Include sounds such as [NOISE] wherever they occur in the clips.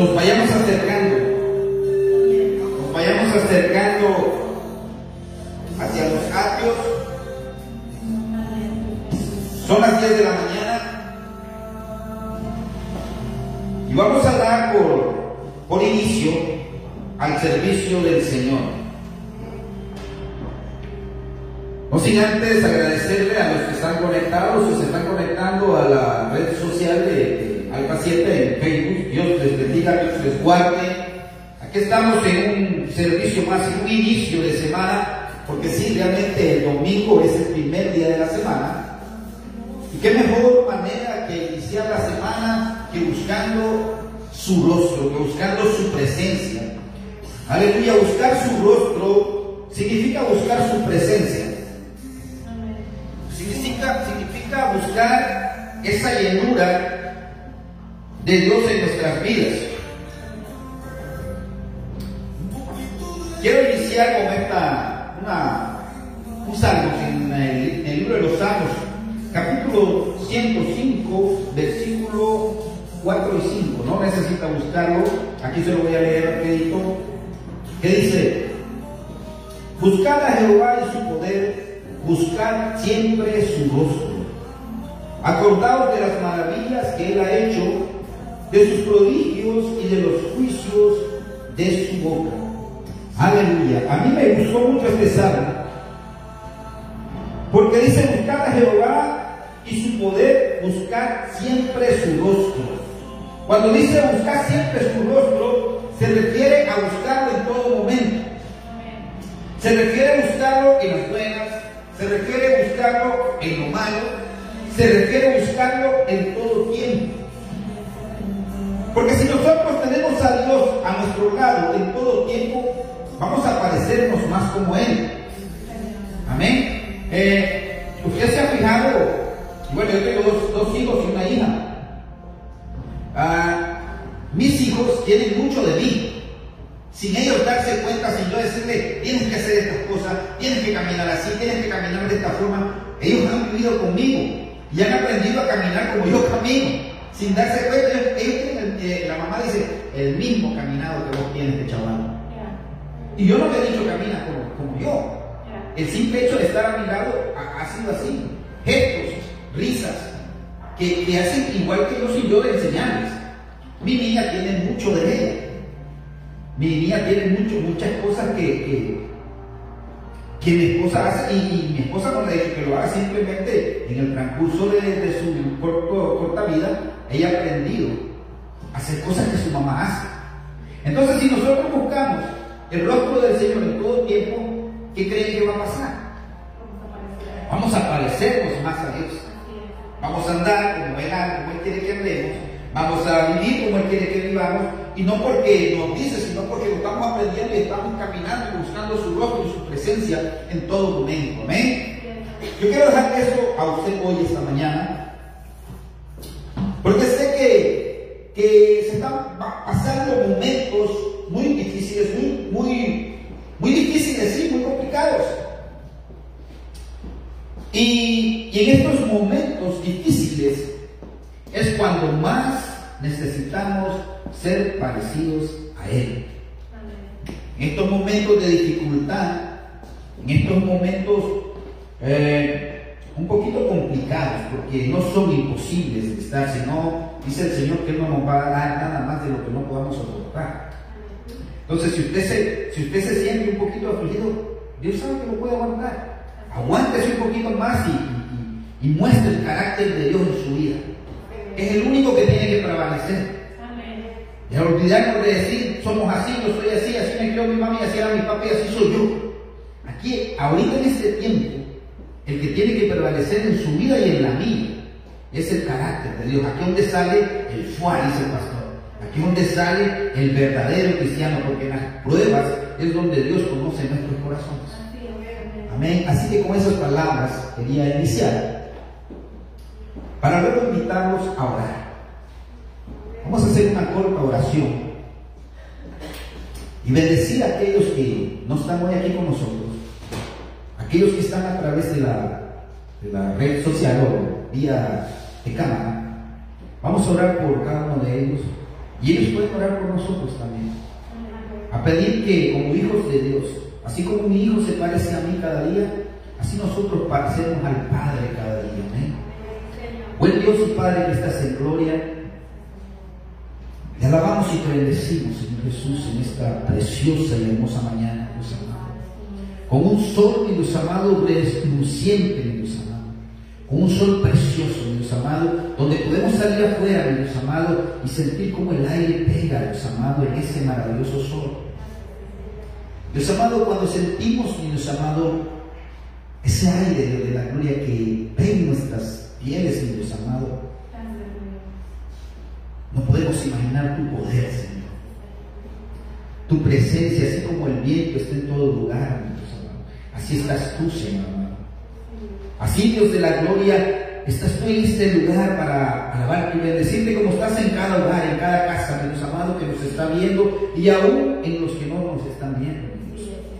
nos vayamos acercando, nos vayamos acercando hacia los atrios. Son las 10 de la mañana y vamos a dar por, por inicio al servicio del Señor. No sin antes agradecerle a los que están conectados o se están conectando a la red social de 7 en Facebook. Dios les bendiga, Dios les guarde. Aquí estamos en un servicio más, en un inicio de semana, porque sí, realmente el domingo es el primer día de la semana. Y qué mejor manera que iniciar la semana que buscando su rostro, que buscando su presencia. Aleluya, buscar su rostro significa buscar su presencia significa, buscar esa llenura de Dios en nuestras vidas. Quiero iniciar con esta, una, un salmo en el, en el libro de los Salmos, capítulo 105, versículo 4 y 5. No necesita buscarlo, aquí se lo voy a leer rapidito. Que dice, buscad a Jehová y su poder buscar siempre su rostro. Acordaos de las maravillas que Él ha hecho, de sus prodigios y de los juicios de su boca. Aleluya. A mí me gustó mucho este salmo, porque dice buscar a Jehová y su poder, buscar siempre su rostro. Cuando dice buscar siempre su rostro, se refiere a buscarlo en todo momento. Se refiere a buscarlo en las buenas, se refiere buscarlo en lo malo, se refiere buscarlo en todo tiempo. Porque si nosotros tenemos a Dios a nuestro lado en todo tiempo, vamos a parecernos más como Él. Amén. Eh, usted se ha fijado, bueno, yo tengo dos, hijos y una hija. Ah, mis hijos tienen mucho de mí sin ellos darse cuenta, sin yo decirle, tienes que hacer estas cosas, tienes que caminar así, tienes que caminar de esta forma, ellos han vivido conmigo y han aprendido a caminar como yo camino, sin darse cuenta, ellos tienen, eh, la mamá dice, el mismo caminado que vos tienes de chaval. Y yo no le he dicho camina como, yo. El simple hecho de estar a mi lado ha, sido así. Gestos, risas, que, que, hacen igual que yo soy yo de enseñarles. Mi niña tiene mucho de ella. Mi niña tiene mucho, muchas cosas que, que, mi esposa hace y, mi esposa no le dicho que lo haga simplemente en el transcurso de, su corta vida, ella ha aprendido a hacer cosas que su mamá hace. Entonces, si nosotros buscamos el rostro del Señor en todo tiempo, ¿qué creen que va a pasar? Vamos a parecernos más a Dios. Vamos a andar como Él, como Él quiere que andemos. Vamos a vivir como Él quiere que vivamos y no porque nos dice, sino porque lo estamos aprendiendo y estamos caminando buscando su rostro y su presencia en todo momento. Amén. Yo quiero dejar eso a usted hoy, esta mañana, porque sé que, que se están pasando momentos muy difíciles, muy, muy, muy difíciles, sí, muy complicados. Y, y en estos momentos difíciles es cuando más necesitamos ser parecidos a Él. En estos momentos de dificultad, en estos momentos eh, un poquito complicados, porque no son imposibles de estar, sino dice el Señor que no nos va a dar nada más de lo que no podamos soportar. Entonces, si usted se, si usted se siente un poquito afligido, Dios sabe que lo puede aguantar. Aguántese un poquito más y, y muestre el carácter de Dios en su vida. Es el único que tiene que prevalecer. Y al olvidarnos de decir, somos así, yo soy así, así me crió mi mamá y así era mi papá y así soy yo. Aquí, ahorita en este tiempo, el que tiene que prevalecer en su vida y en la mía es el carácter de Dios. Aquí donde sale el fuá, dice el pastor. Aquí donde sale el verdadero cristiano, porque en las pruebas es donde Dios conoce nuestros corazones. Amén. Así que con esas palabras quería iniciar para luego invitarlos a orar. Vamos a hacer una corta oración y bendecir a aquellos que no están hoy aquí con nosotros, aquellos que están a través de la, red social o vía de cámara. Vamos a orar por cada uno de ellos Y ellos pueden orar por nosotros también. A pedir que como hijos de Dios, así como mi hijo se parece a mí cada día, así nosotros parecemos al Padre cada día. Amén. Buen Dios y Padre que estás en gloria, te alabamos y te bendecimos, Señor Jesús, en esta preciosa y hermosa mañana, amado. Con un sol, mi Dios amado, respluciente, mi Dios amado. Con un sol precioso, mi Dios amado, donde podemos salir afuera, mi Dios amado, y sentir como el aire pega, Dios amado, en ese maravilloso sol. Dios amado, cuando sentimos, mi Dios amado, ese aire de la gloria que en nuestras pieles, mi Dios amado, no podemos imaginar tu poder, Señor. Tu presencia, así como el viento está en todo lugar, mi Dios. Así estás tú, Señor. Así, Dios de la gloria, estás tú en este lugar para alabar y bendecirte como estás en cada hogar, en cada casa, Dios amado, que nos está viendo y aún en los que no nos están viendo.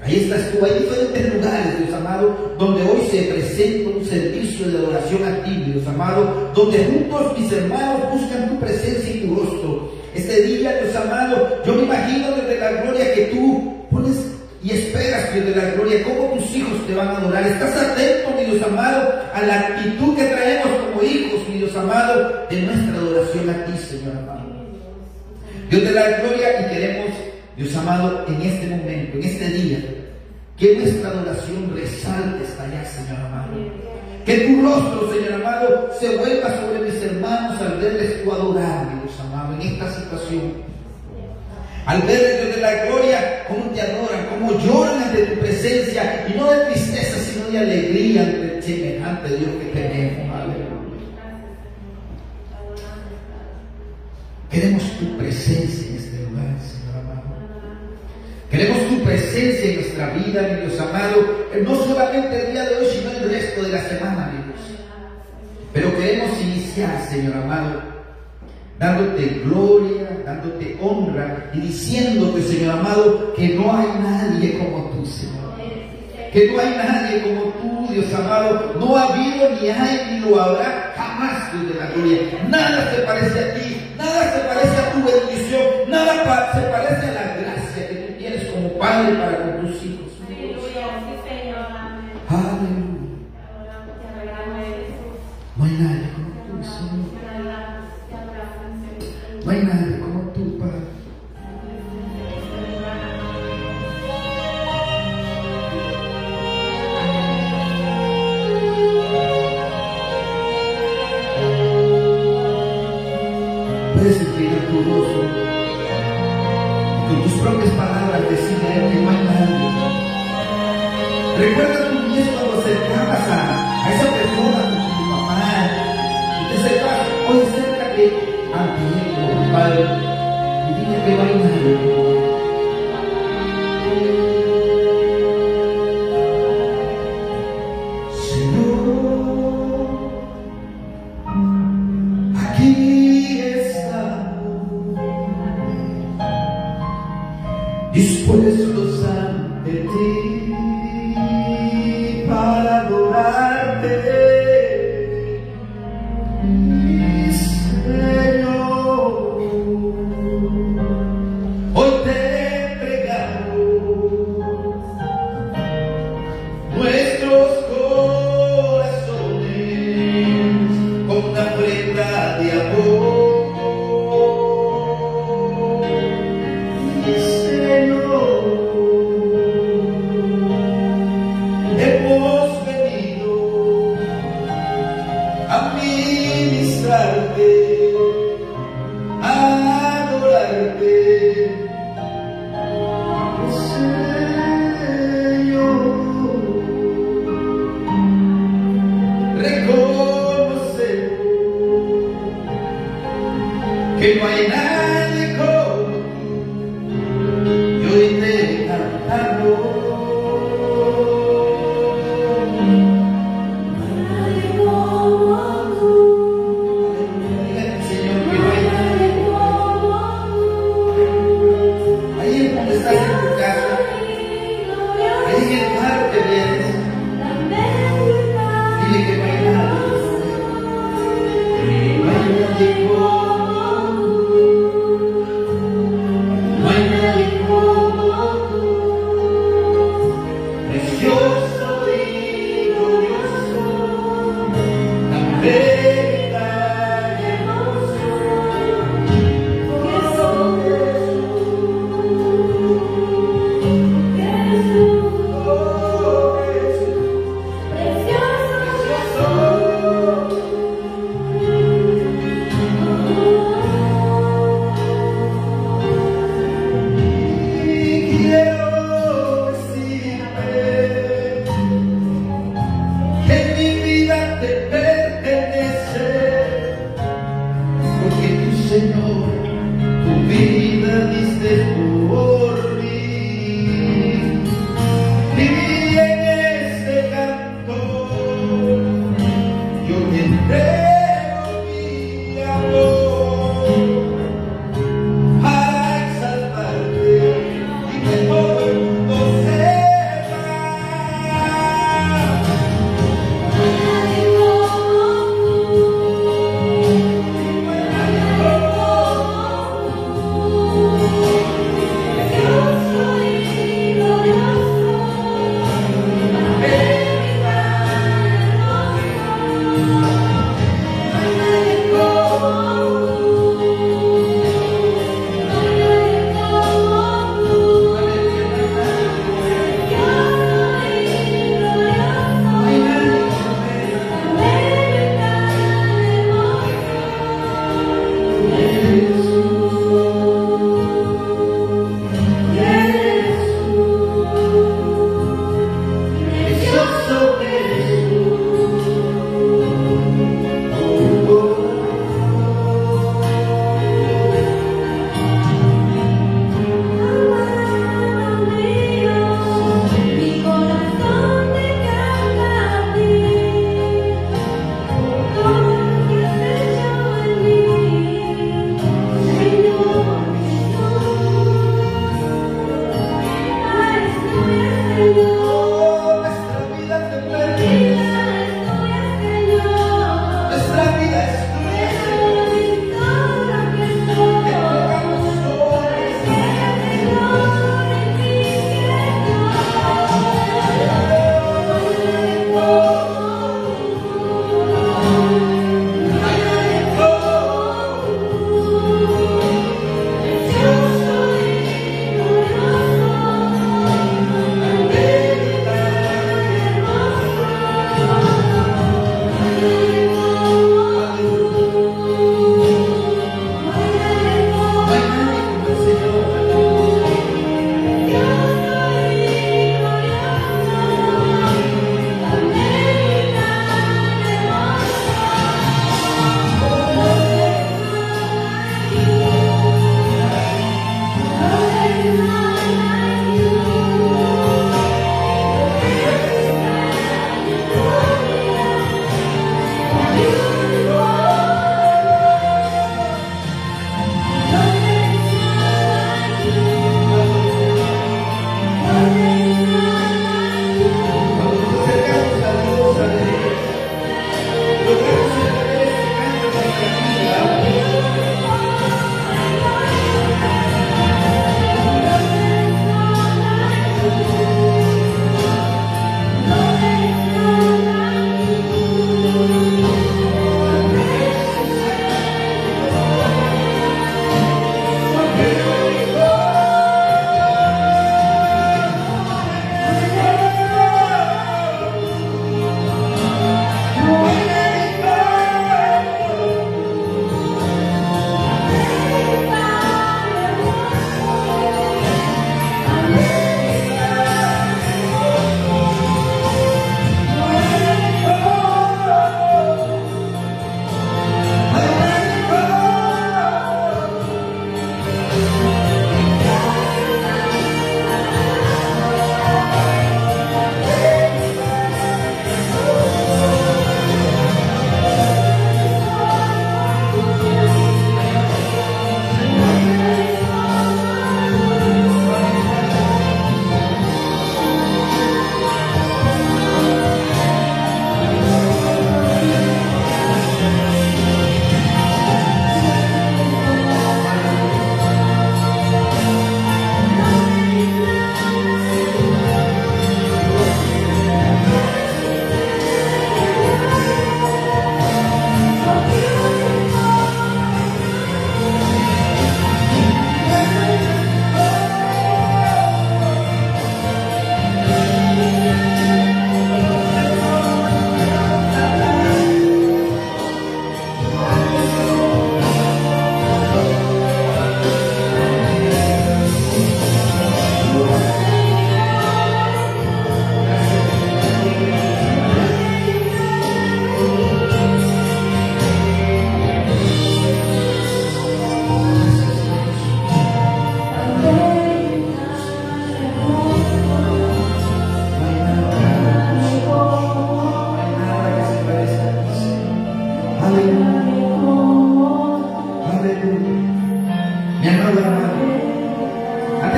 Ahí estás tú, hay diferentes lugares, Dios amado, donde hoy se presenta un servicio de adoración a ti, Dios amado, donde juntos mis hermanos buscan tu presencia y tu rostro. Este día, Dios amado, yo me imagino desde la gloria que tú esperas, Dios de la gloria, cómo tus hijos te van a adorar. Estás atento, mi Dios amado, a la actitud que traemos como hijos, mi Dios amado, de nuestra adoración a ti, Señor amado. Dios de la gloria y queremos Dios amado, en este momento, en este día, que nuestra adoración resalte hasta allá, Señor amado. Que tu rostro, Señor amado, se vuelva sobre mis hermanos al verles tu adorar, Dios amado, en esta situación. Al ver Dios de la gloria, cómo te adoran, cómo lloran ante tu presencia, y no de tristeza, sino de alegría ante el semejante Dios que tenemos. Queremos tu presencia en este lugar, Señor amado. Queremos tu presencia en nuestra vida, mi Dios amado, no solamente el día de hoy, sino el resto de la semana, mi Dios. Pero queremos iniciar, Señor amado, dándote gloria, dándote honra y diciéndote, Señor amado, que no hay nadie como tú, Señor. Que no hay nadie como tú, Dios amado. No ha habido, ni hay, ni lo habrá jamás, Dios de la gloria. Nada se parece a ti, nada se parece a tu bendición, nada se parece a la gracia que tú tienes como Padre para con tus propias palabras decirle a que no hay nadie. Recuerda tu niñez cuando acercabas a, a esa persona con tu mamá y te acercabas, hoy acércate ante Él tu Padre y dile que no hay nadie.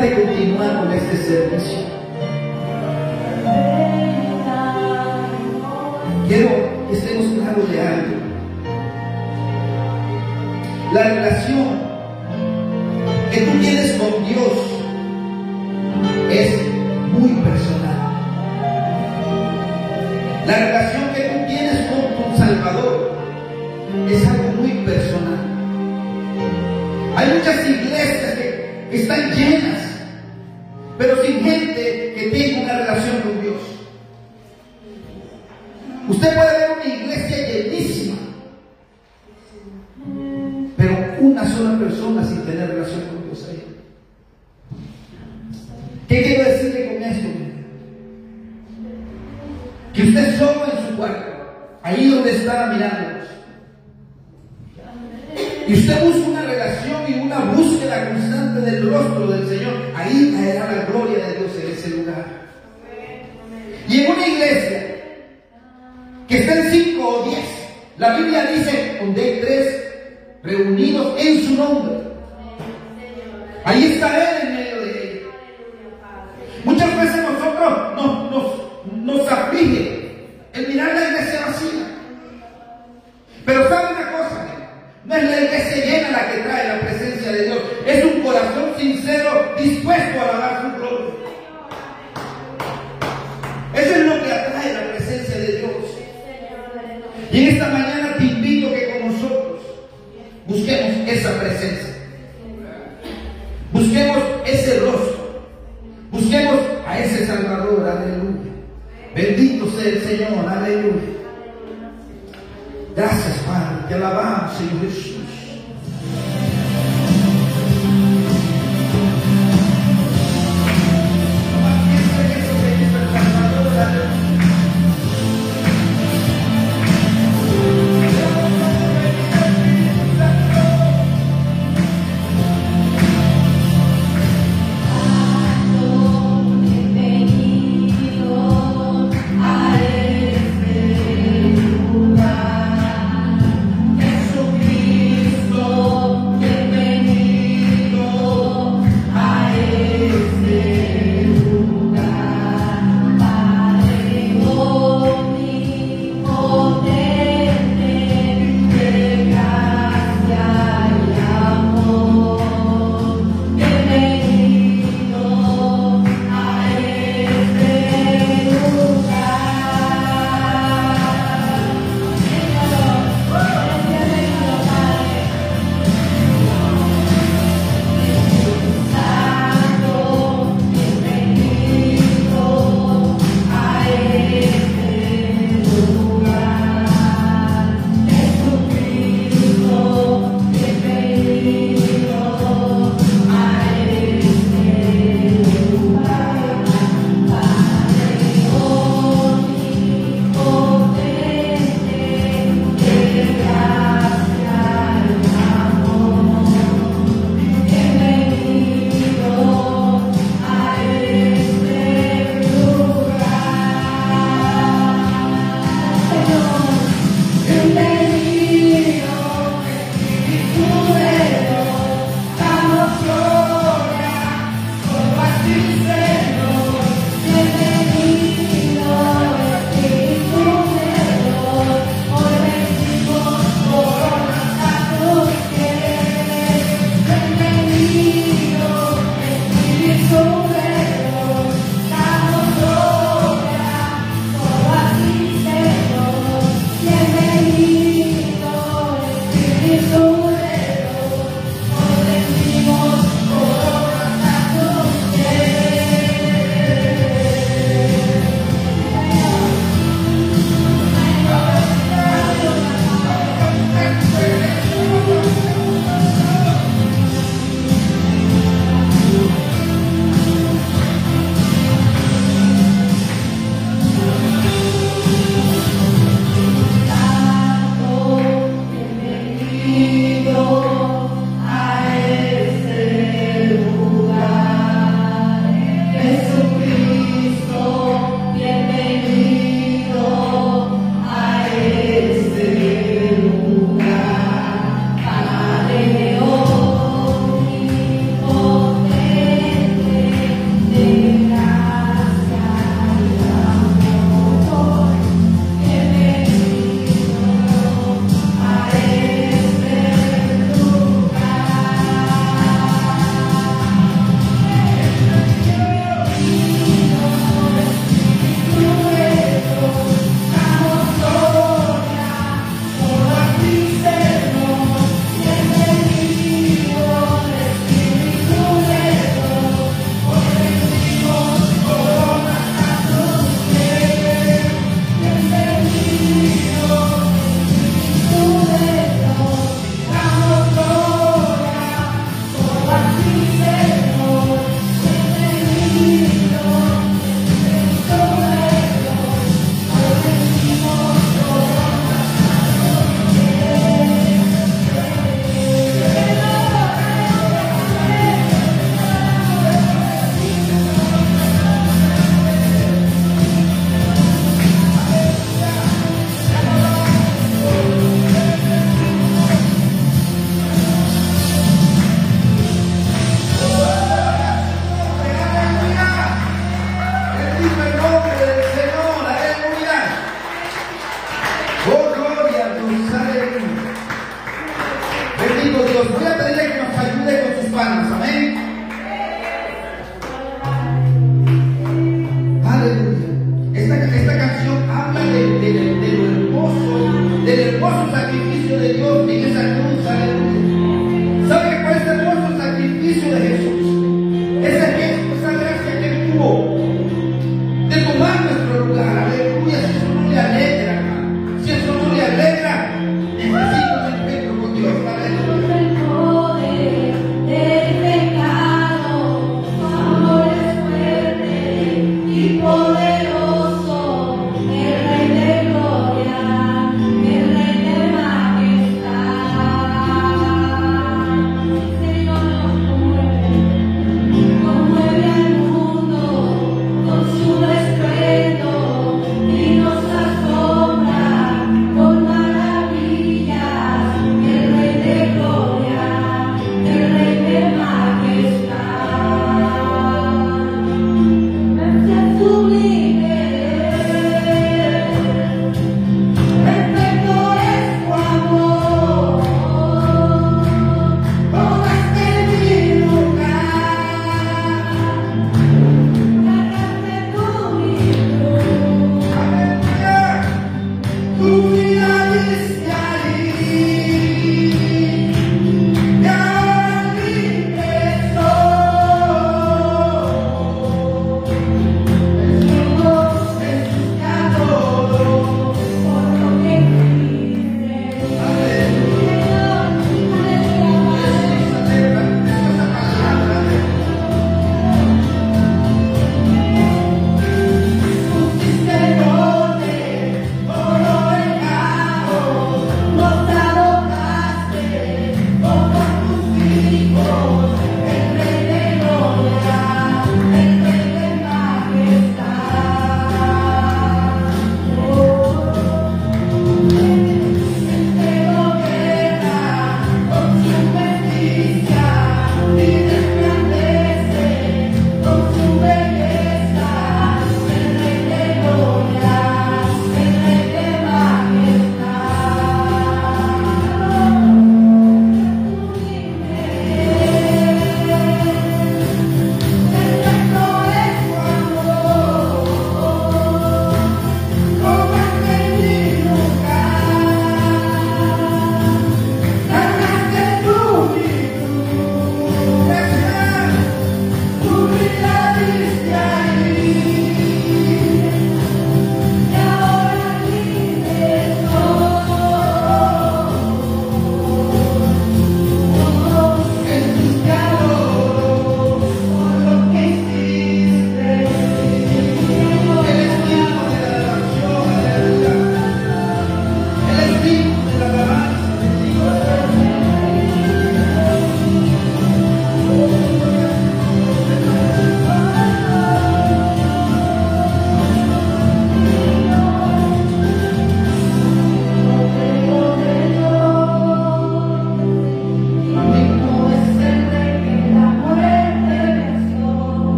de continuar con este servicio. Quiero que estemos claros de algo. La relación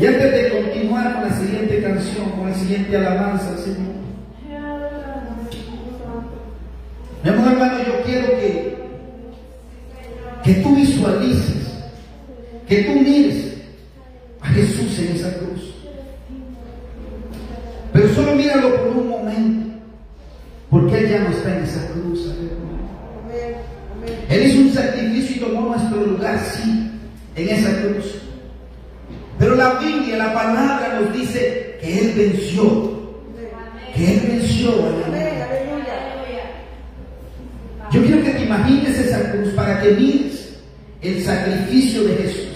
Y antes de continuar con la siguiente canción, con la siguiente alabanza, Señor. Mi amor hermano, yo quiero que, que tú visualices, que tú mires El sacrificio de Jesús.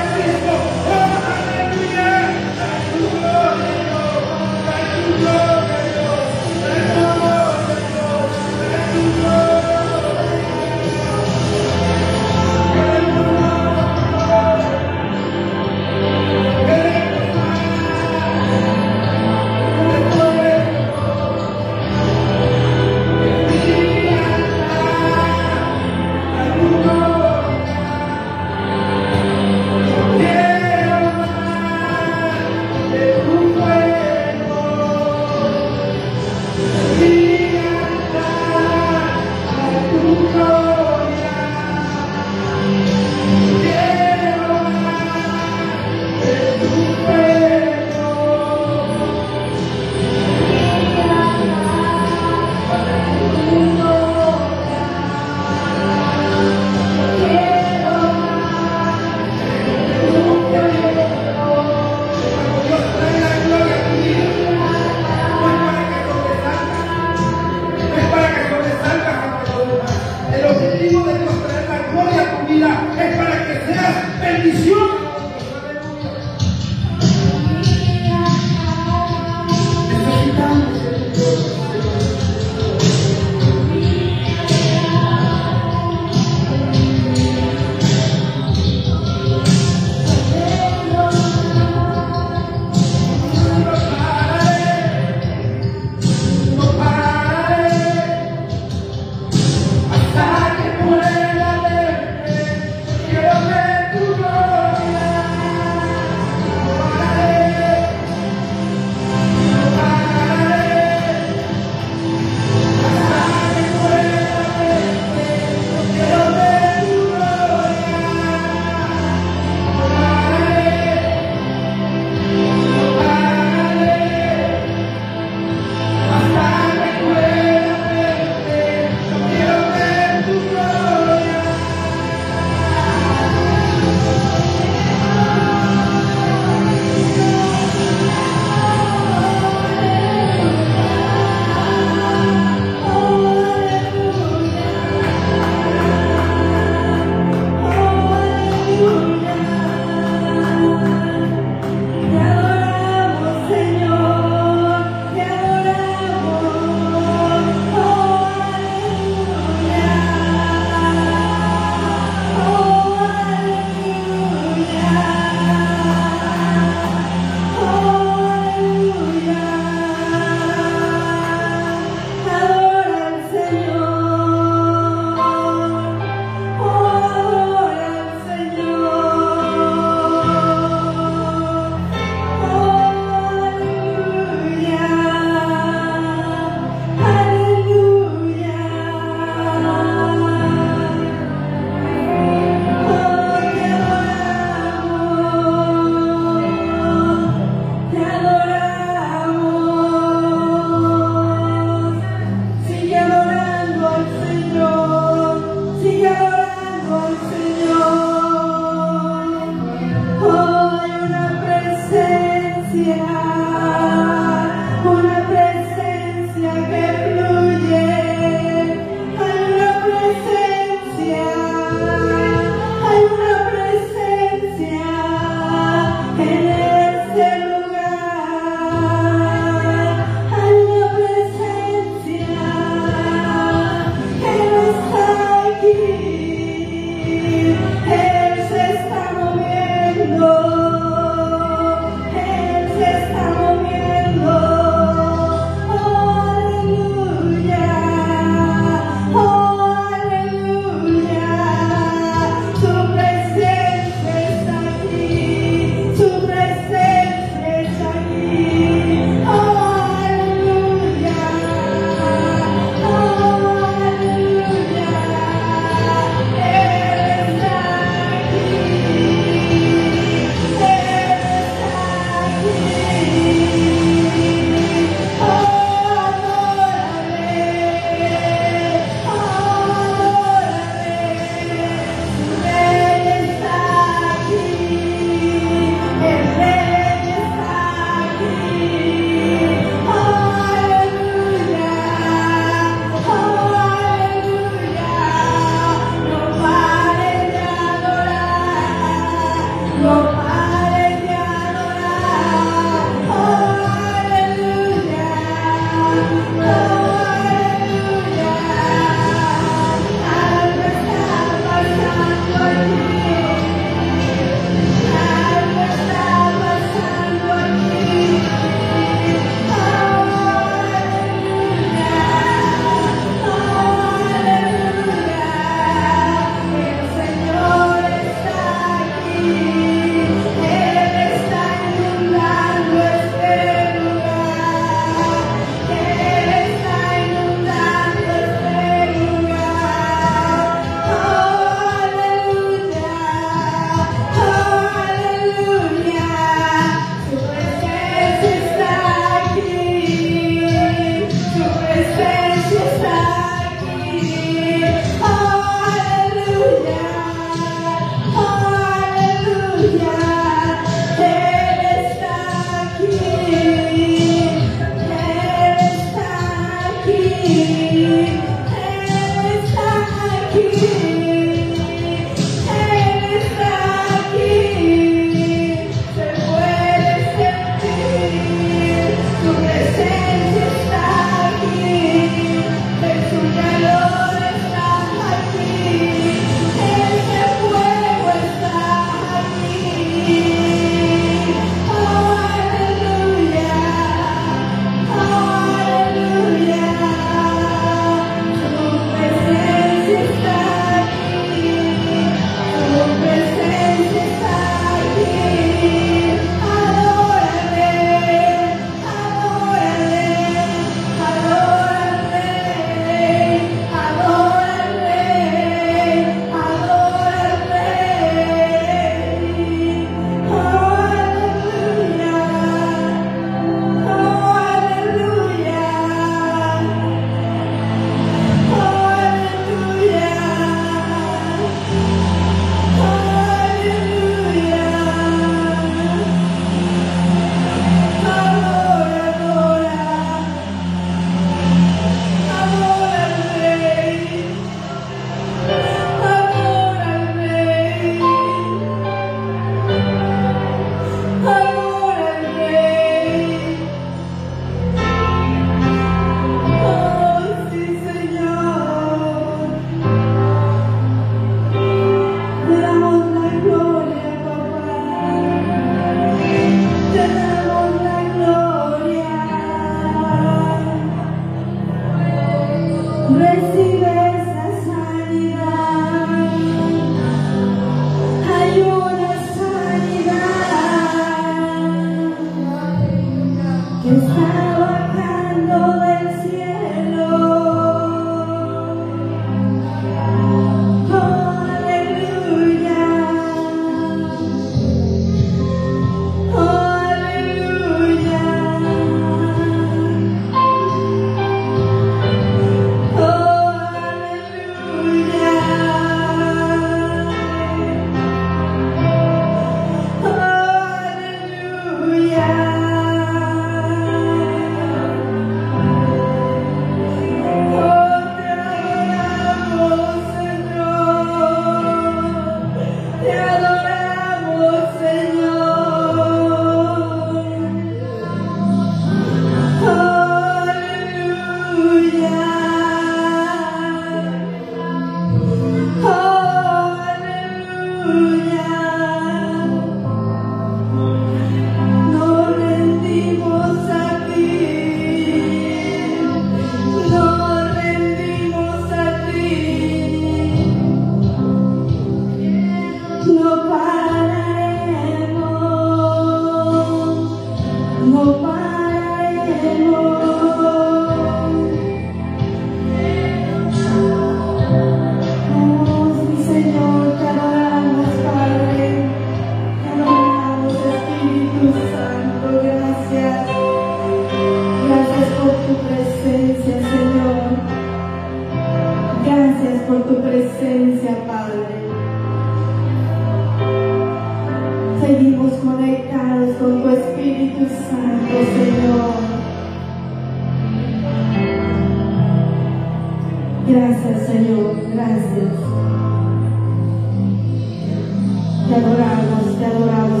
Te adoramos, te adoramos.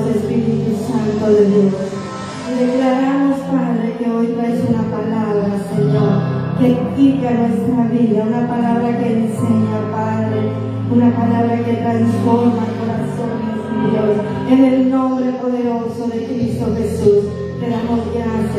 Santo de Dios. Y declaramos, Padre, que hoy traes una palabra, Señor, que edifica nuestra vida, una palabra que enseña, Padre, una palabra que transforma corazones, Dios. En el nombre poderoso de Cristo Jesús,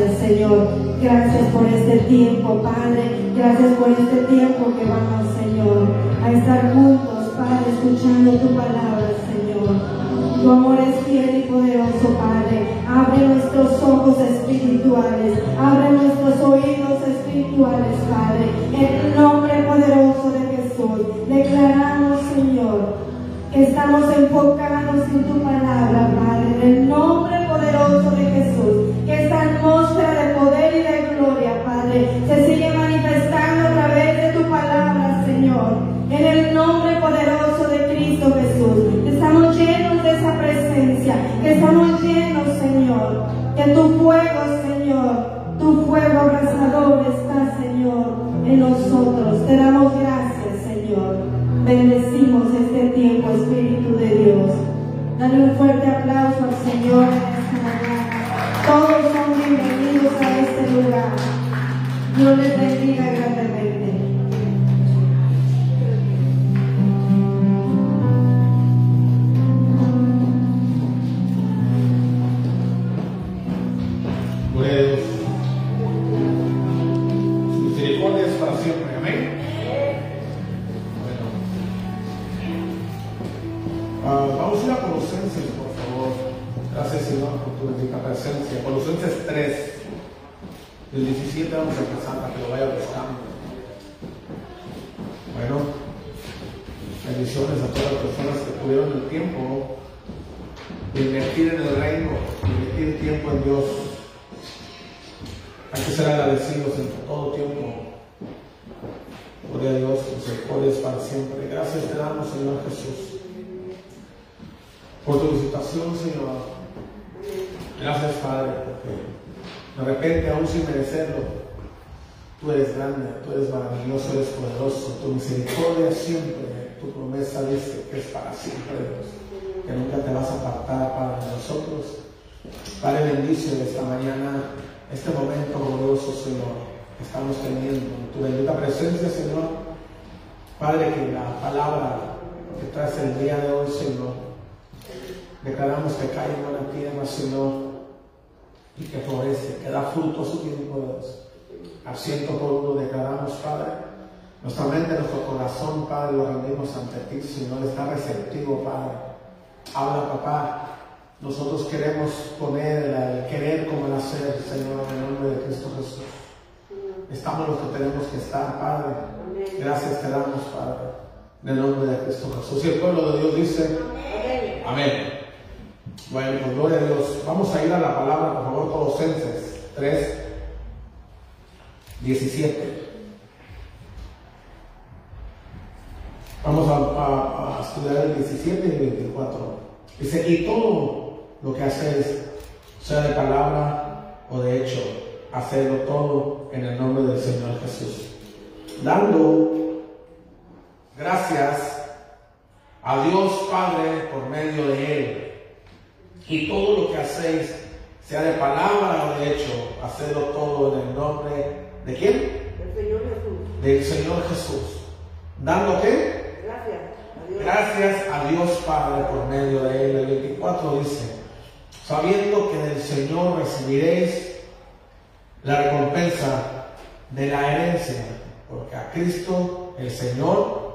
Señor. Gracias por este tiempo, Padre. Gracias por este tiempo que vamos, Señor, a estar juntos, Padre, escuchando tu palabra, Señor. Tu amor es fiel y poderoso, Padre. Abre nuestros ojos espirituales. Abre nuestros oídos espirituales, Padre. En el nombre poderoso de Jesús. Declaramos, Señor, que estamos enfocados en tu palabra, Padre. En el nombre poderoso de Jesús. Que esta atmósfera de poder y de gloria, Padre, se sigue manifestando a través de tu palabra, Señor. En el nombre poderoso de Cristo Jesús. Estamos llenos de esa presencia. Que estamos llenos, Señor. Que tu fuego, Señor, tu fuego abrasador palabra de hecho, hacedlo todo en el nombre de quién? El Señor Jesús. Del Señor Jesús. ¿Dando qué? Gracias. Adiós. Gracias a Dios Padre por medio de él. El 24 dice, sabiendo que del Señor recibiréis la recompensa de la herencia, porque a Cristo el Señor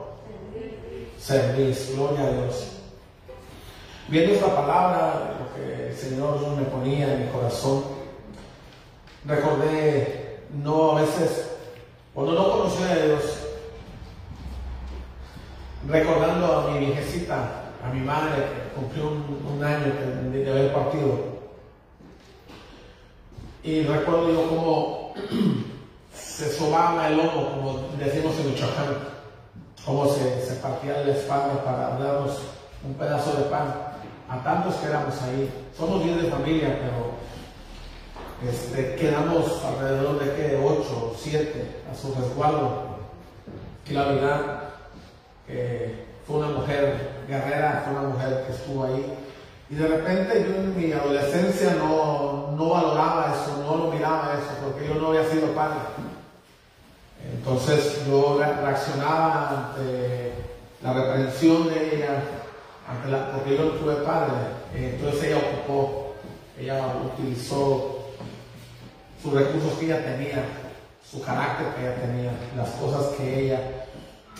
servís. Gloria a Dios. Viendo esta palabra, lo que el Señor me ponía en mi corazón, recordé, no a veces, cuando no conocía a Dios, recordando a mi viejecita, a mi madre, que cumplió un, año de haber partido. Y recuerdo yo cómo [CLEARS THROAT] se sobaba el lomo, como decimos en Michoacán, cómo se, se partía la espalda para darnos un pedazo de pan a tantos que éramos ahí. Somos 10 de familia, pero este, quedamos alrededor de que 8 o 7 a su resguardo. Y la verdad, que fue una mujer guerrera, fue una mujer que estuvo ahí. Y de repente yo en mi adolescencia no, no valoraba eso, no lo miraba eso, porque yo no había sido padre. Entonces yo reaccionaba ante la reprensión de ella, porque yo tuve padre. Entonces ella ocupó, ella utilizó sus recursos que ella tenía, su carácter que ella tenía, las cosas que ella,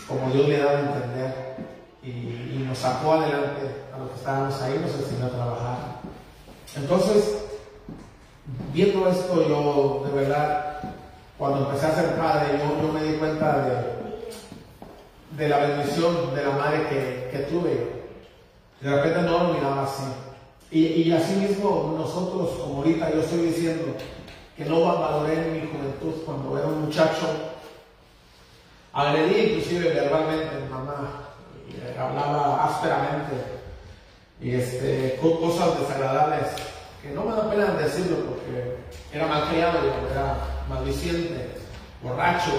como Dios le daba a entender, y, nos sacó adelante a los que estábamos ahí, nos enseñó a trabajar. Entonces, viendo esto, yo de verdad, cuando empecé a ser padre, yo, me di cuenta de, de la bendición de la madre que, que tuve. De repente no lo miraba así. Y, y así mismo nosotros, como ahorita yo estoy diciendo, que no valoré mi juventud cuando era un muchacho, agredí inclusive verbalmente a mi mamá, hablaba ásperamente, y este, cosas desagradables, que no me da pena decirlo porque era malcriado, era maldiciente, borracho,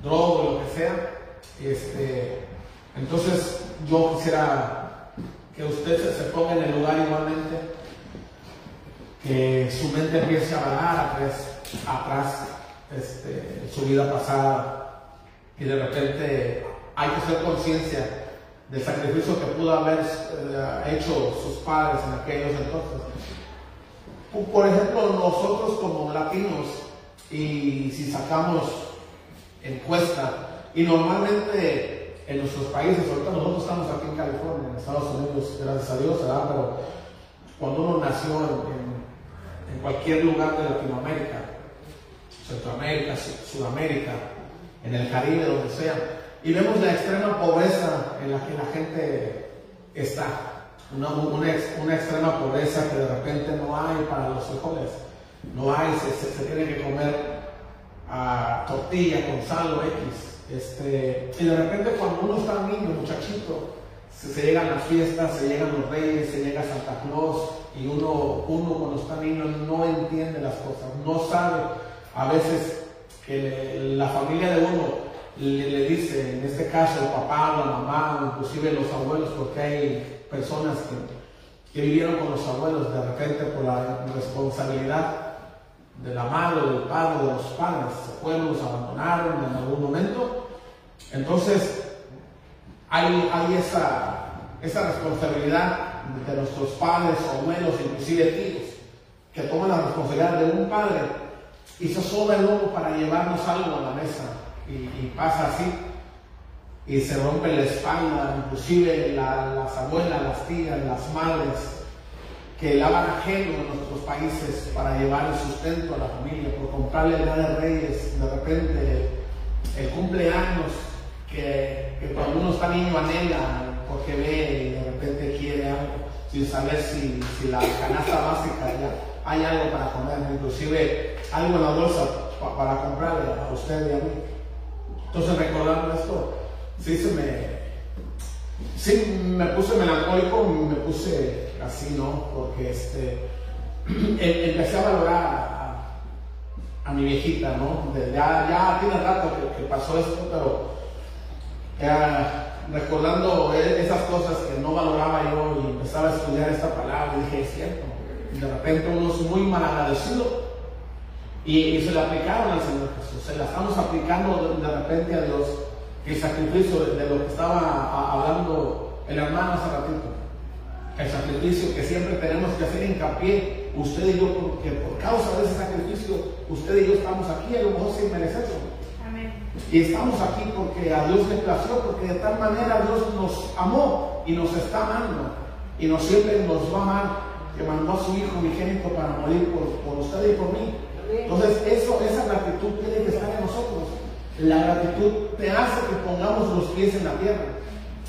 drogo, lo que sea. Este, entonces yo quisiera que usted se, ponga en el lugar igualmente que su mente empiece a vagar atrás, atrás este, su vida pasada y de repente hay que hacer conciencia del sacrificio que pudo haber eh, hecho sus padres en aquellos entonces. Por ejemplo, nosotros como latinos, y si sacamos encuesta, y normalmente en nuestros países, ahorita nosotros estamos aquí en California, en Estados Unidos, gracias a Dios, ¿verdad? Pero cuando uno nació en, cualquier lugar de Latinoamérica, Centroamérica, Sudamérica, en el Caribe, donde sea, y vemos la extrema pobreza en la que la gente está, una, una, extrema pobreza que de repente no hay para los frijoles, no hay, se, se, tiene que comer a tortilla con sal o X, este, y de repente cuando uno está niño, muchachito, se, llegan las fiestas, se llegan los reyes, se llega Santa Claus, y uno, uno cuando está niño no entiende las cosas, no sabe a veces que la familia de uno le, le, dice, en este caso el papá, la mamá, inclusive los abuelos, porque hay personas que, que vivieron con los abuelos de repente por la responsabilidad de la madre, del padre, de los padres, se fueron, los abandonaron en algún momento. Entonces, hay, hay esa, esa responsabilidad de nuestros padres, abuelos, inclusive tíos, que toman la responsabilidad de un padre y se soba el lomo para llevarnos algo a la mesa. Y, y, pasa así. Y se rompe la espalda, inclusive la, las abuelas, las tías, las madres que lavan ajeno en nuestros países para llevar el sustento a la familia, por comprarle el día de reyes, de repente el cumpleaños que, que cuando uno está niño anhela porque ve y de repente quiere algo sin saber si, si la canasta básica ya hay algo para comer, inclusive algo en la bolsa pa, para comprarle a usted y a mí. Entonces recordando esto, sí se me sí me puse melancólico, me puse así, ¿no? Porque este [CLEARS THROAT] em, empecé a valorar a, mi viejita, ¿no? De, ya, tiene rato que pasó esto, pero ya, recordando esas cosas que no valoraba yo y empezaba a estudiar esta palabra, dije, es cierto, de repente uno es muy mal agradecido y, se le aplicaron al Señor Jesús, se la estamos aplicando de, repente a Dios, el sacrificio de, lo que estaba hablando el hermano hace ratito, el sacrificio que siempre tenemos que hacer hincapié, usted y yo, porque por causa de ese sacrificio, usted y yo estamos aquí, a lo mejor sin merecerlo. Y estamos aquí porque a Dios le plació, porque de tal manera Dios nos amó y nos está amando. Y nos siempre nos va a amar, que mandó a su Hijo unigénito para morir por, por usted y por mí. Entonces, eso, esa gratitud tiene que estar en nosotros. La gratitud te hace que pongamos los pies en la tierra.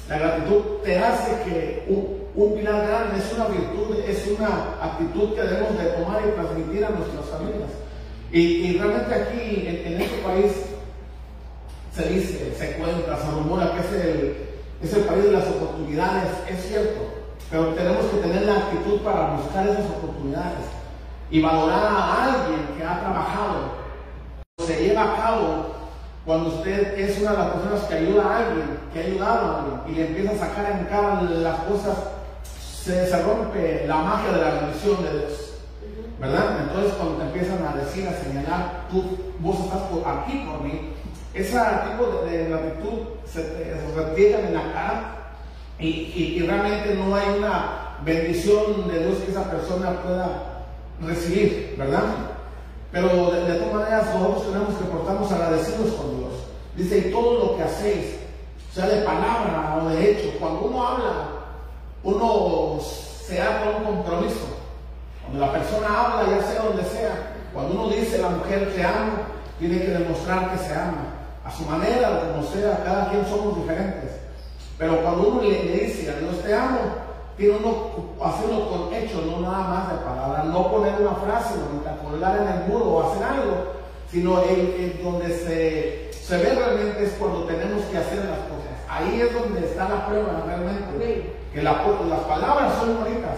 La gratitud te hace que un, un pilar grande es una virtud, es una actitud que debemos de tomar y transmitir a nuestras familias. Y, y realmente aquí, en, en este país, se dice, se cuenta, se rumora que es el, es el país de las oportunidades, es cierto, pero tenemos que tener la actitud para buscar esas oportunidades y valorar a alguien que ha trabajado. Se lleva a cabo cuando usted es una de las personas que ayuda a alguien, que ha ayudado a alguien y le empieza a sacar en cara las cosas se, se rompe la magia de la bendición de Dios. ¿Verdad? Entonces cuando te empiezan a decir, a señalar, tú, vos estás aquí por mí, ese tipo de, gratitud se te repliegan en cara y, y- realmente no hay una bendición de Dios que esa persona pueda recibir, ¿verdad? Pero de, todas maneras nosotros tenemos que portarnos agradecidos con Dios. Dice, y todo lo que hacéis, sea de palabra o de hecho, cuando uno habla, uno se con un compromiso. Cuando la persona habla, ya sea donde sea, cuando uno dice la mujer te amo, tiene que demostrar que se ama. A su manera, como sea, cada quien somos diferentes. Pero cuando uno le, le dice a Dios te amo, tiene uno hacerlo con hechos, no nada más de palabras, no poner una frase, o colgar en el muro o hacer algo, sino el, el donde se, se ve realmente es cuando tenemos que hacer las cosas. Ahí es donde está la prueba realmente. Que la- las palabras son bonitas.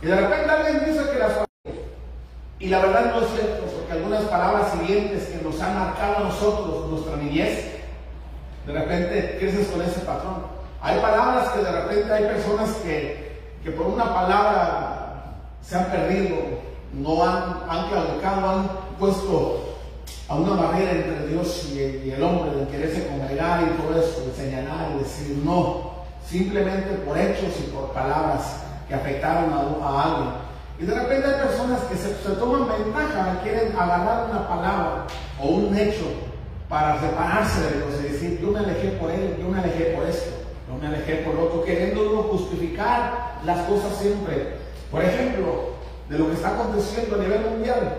Y de repente alguien dice que las y la verdad no es cierto, porque algunas palabras siguientes que nos han marcado a nosotros, nuestra niñez, de repente creces con ese patrón. Hay palabras que de repente hay personas que, que por una palabra se han perdido, no han, han claudicado, han puesto a una barrera entre Dios y el, y el hombre de quererse congregar y todo eso, de señalar y decir no, simplemente por hechos y por palabras que afectaron a alguien. Y de repente hay personas que se, toman ventaja, quieren agarrar una palabra o un hecho para separarse de Dios y decir, yo me alejé por él, yo me alejé por esto, yo me alejé por otro, queriendo uno justificar las cosas siempre. Por ejemplo, de lo que está aconteciendo a nivel mundial,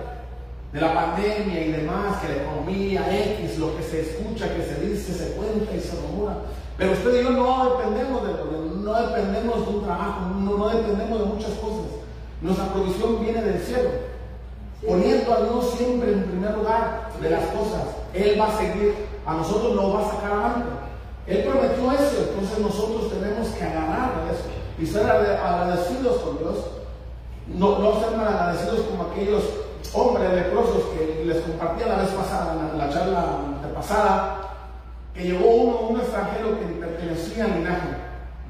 de la pandemia y demás, que la economía X, lo que se escucha, que se dice, se cuenta y se rumora. Pero usted y yo no dependemos de, no dependemos de un trabajo, no dependemos de muchas cosas. Nuestra provisión viene del cielo. Poniendo a Dios siempre en primer lugar de las cosas. Él va a seguir, a nosotros nos va a sacar adelante. Él prometió eso, entonces nosotros tenemos que agarrar de eso y ser ade- agradecidos con Dios. No, no ser mal agradecidos como aquellos hombres leprosos que les compartía la vez pasada, en la, la charla pasada, que llegó uno, un extranjero que pertenecía al linaje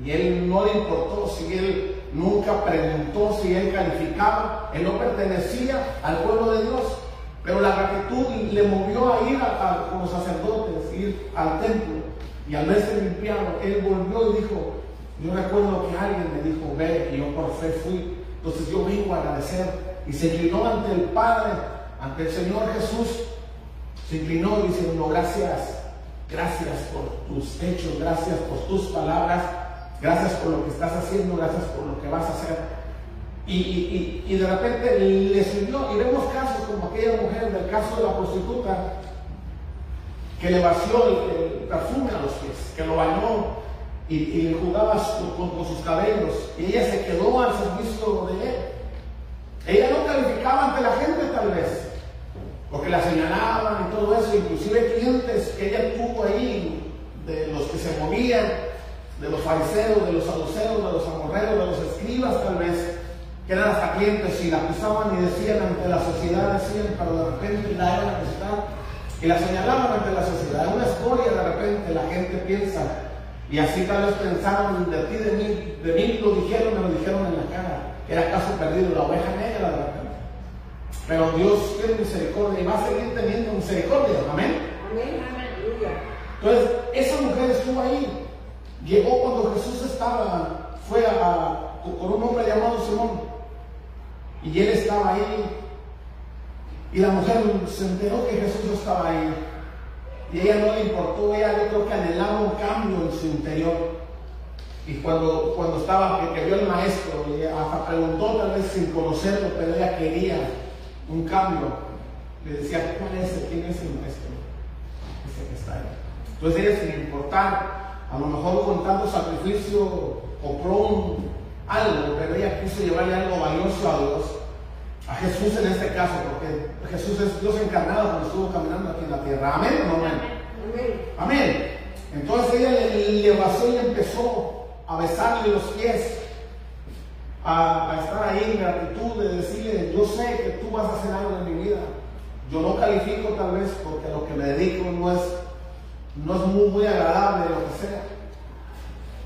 y él no le importó si él nunca preguntó si él calificaba, él no pertenecía al pueblo de Dios, pero la gratitud le movió a ir a, los sacerdotes, ir al templo. Y al verse limpiado, él volvió y dijo, yo recuerdo que alguien me dijo, ve, y yo por fe fui, entonces yo vengo a agradecer y se inclinó ante el Padre, ante el Señor Jesús, se inclinó no, gracias, gracias por tus hechos, gracias por tus palabras, gracias por lo que estás haciendo, gracias por lo que vas a hacer. Y, de repente le sirvió, y vemos casos como aquella mujer del caso de la prostituta, que le vació el, perfume a los pies, que lo bañó y, le jugaba con, con sus cabellos, y ella se quedó al servicio de él. Ella no calificaba ante la gente tal vez, porque la señalaban y todo eso, inclusive clientes que ella tuvo ahí, de los que se movían, de los fariseos, de los saduceos, de los amorreros, de los escribas tal vez, que eran hasta clientes y la pisaban y decían ante la sociedad, decían, pero de repente la iban a pisar y la señalaban ante la sociedad. Una escoria de repente la gente piensa, y así tal vez pensaron de ti, de mí, de mí lo dijeron, me lo dijeron en la cara, que era caso perdido, la oveja negra de repente. Pero Dios tiene misericordia y va a seguir teniendo misericordia, amén. Amén. Aleluya. Entonces, esa mujer estuvo ahí. Llegó cuando Jesús estaba, fue con un hombre llamado Simón. Y él estaba ahí. Y la mujer se enteró que Jesús estaba ahí. Y ella no le importó, ella yo creo que anhelaba un cambio en su interior. Y cuando, cuando estaba, que, vio el maestro, y hasta preguntó tal vez sin conocerlo, pero ella quería un cambio. Le decía, ¿cuál es? ¿Quién es el maestro? Ese que está ahí. Entonces ella sin importar, a lo mejor con tanto sacrificio, compró algo, pero ella quiso llevarle algo valioso a Dios, a Jesús en este caso, porque Jesús es Dios encarnado cuando estuvo caminando aquí en la tierra. Amén no amén. Amén. Entonces ella le, le y empezó a besarle los pies, a, a estar ahí en gratitud, de decirle, yo sé que tú vas a hacer algo en mi vida. Yo no califico tal vez porque lo que me dedico no es, no es muy, muy agradable, lo que sea.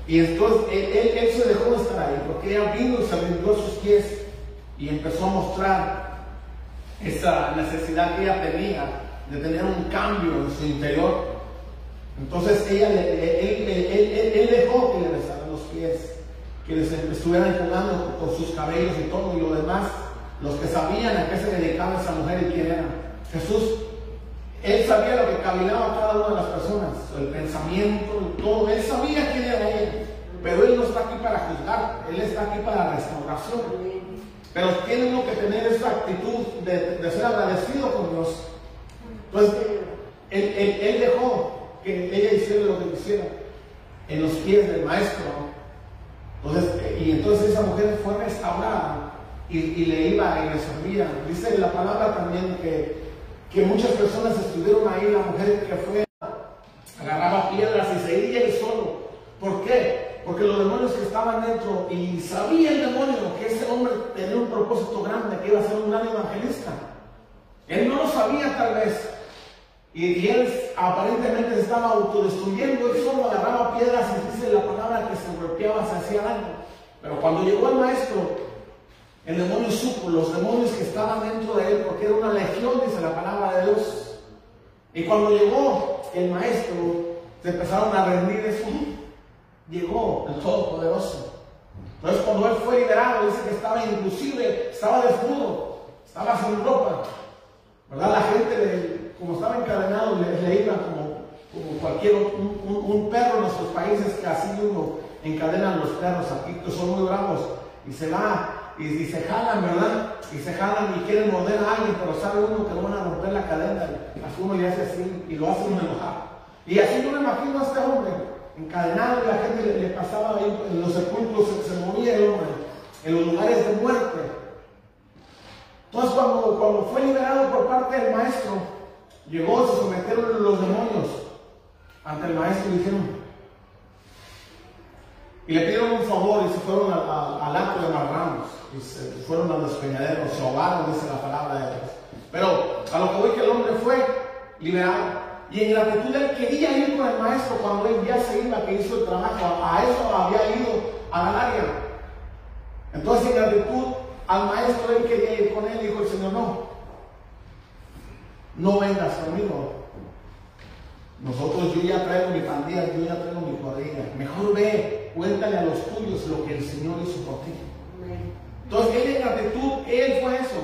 Y entonces él, él- se dejó estar ahí, porque ella vino y se rindió a sus pies y empezó a mostrar esa necesidad que ella tenía de tener un cambio en su interior. Entonces ella, él- él dejó que le besaran los pies, que les estuvieran jugando con sus cabellos y todo y lo demás. Los que sabían a qué se dedicaba esa mujer y quién era. Jesús, él sabía lo que caminaba cada una de las personas, el pensamiento, todo. Él sabía quién era ella. Pero él no está aquí para juzgar, él está aquí para la restauración. Pero tiene uno que tener esa actitud de, ser agradecido con Dios. Entonces, él, él- dejó que ella hiciera lo que quisiera en los pies del maestro. Entonces, y entonces esa mujer fue restaurada y, y le iba y le servía. Dice la palabra también que, que muchas personas estuvieron ahí, la mujer que fue, agarraba piedras y se iba él solo. ¿Por qué? Porque los demonios que estaban dentro, y sabía el demonio que ese hombre tenía un propósito grande, que iba a ser un gran evangelista. Él no lo sabía tal vez. Y, él aparentemente estaba autodestruyendo, él solo agarraba piedras y dice la palabra que se golpeaba, se hacía daño. Pero cuando llegó el maestro, el demonio supo los demonios que estaban dentro de él, porque era una legión, dice la palabra de Dios. Y cuando llegó el maestro, se empezaron a rendir eso. Llegó el Todopoderoso. Entonces cuando él fue liberado, dice que estaba inclusive, estaba desnudo, estaba sin ropa. ¿Verdad? La gente, como estaba encadenado, le, le iba como, como cualquier un- un perro en nuestros países, que así uno encadenan los perros aquí, que son muy bravos, y se va, y, y se jalan, ¿verdad? Y se jalan y quieren morder a alguien, pero sabe uno que van a romper la cadena, así uno le hace así, y lo hace uno enojar. Y así yo me imagino a este hombre, encadenado, y la gente le, pasaba ahí en los sepulcros, se, se movía el hombre, en los lugares de muerte. Entonces cuando, cuando fue liberado por parte del maestro, llegó, se sometieron los demonios ante el maestro y dijeron, y le pidieron un favor y se fueron a- a- al acto de marranos, y se fueron al despeñadero, se ahogaron, dice la palabra de Dios. Pero a lo que voy que el hombre fue liberado. Y en gratitud él quería ir con el maestro cuando él ya se iba, que hizo el trabajo. A, a eso había ido a Galaria. Entonces en gratitud al maestro él quería ir con él, dijo el Señor, no, no vengas conmigo. Nosotros, yo ya traigo mi pandilla, yo ya traigo mi cuadrilla. Mejor ve, cuéntale a los tuyos lo que el Señor hizo por ti. Entonces él en gratitud, él fue eso.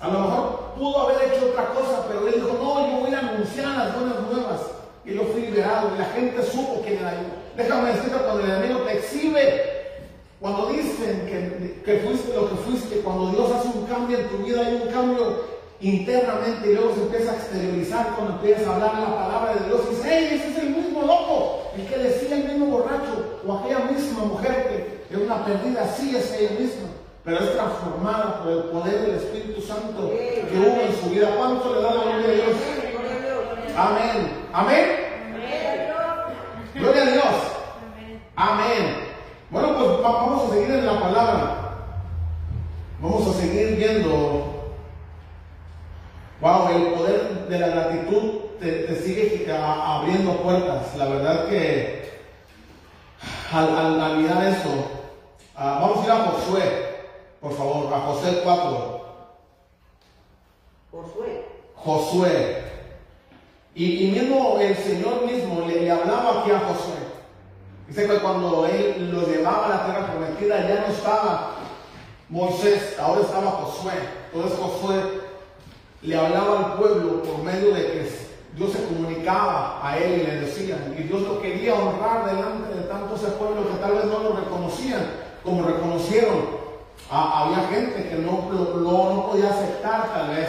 A lo mejor pudo haber hecho otra cosa, pero él dijo, no, yo voy a anunciar las buenas nuevas. Y lo fui liberado y la gente supo quién era yo. Déjame decirte, cuando el enemigo te exhibe, cuando dicen que, que fuiste lo que fuiste, cuando Dios hace un cambio en tu vida, hay un cambio internamente y luego se empieza a exteriorizar cuando empiezas a hablar la palabra de Dios y dices, hey, ese es el mismo loco, el que decía el mismo borracho, o aquella misma mujer que es una perdida, sí es ella misma, pero es transformada por el poder del Espíritu Santo que hubo en su vida. ¿Cuánto le da la gloria a Dios? Amén. Amén. Gloria a Dios. Amén. Bueno, pues va- vamos a seguir en la palabra. Vamos a seguir viendo. Wow, el poder de la gratitud te, te sigue a- abriendo puertas. La verdad que al, al- al mirar eso, ah, vamos a ir a Josué, por favor, a José 4. Josué. Josué. Y, y mismo el Señor mismo le, le hablaba aquí a Josué. Dice que cuando él lo llevaba a la tierra prometida ya no estaba Moisés, ahora estaba Josué. Entonces Josué le hablaba al pueblo por medio de que Dios se comunicaba a él y le decía, y Dios lo quería honrar delante de tanto ese pueblo que tal vez no lo reconocían como reconocieron. Había gente que no, no podía aceptar tal vez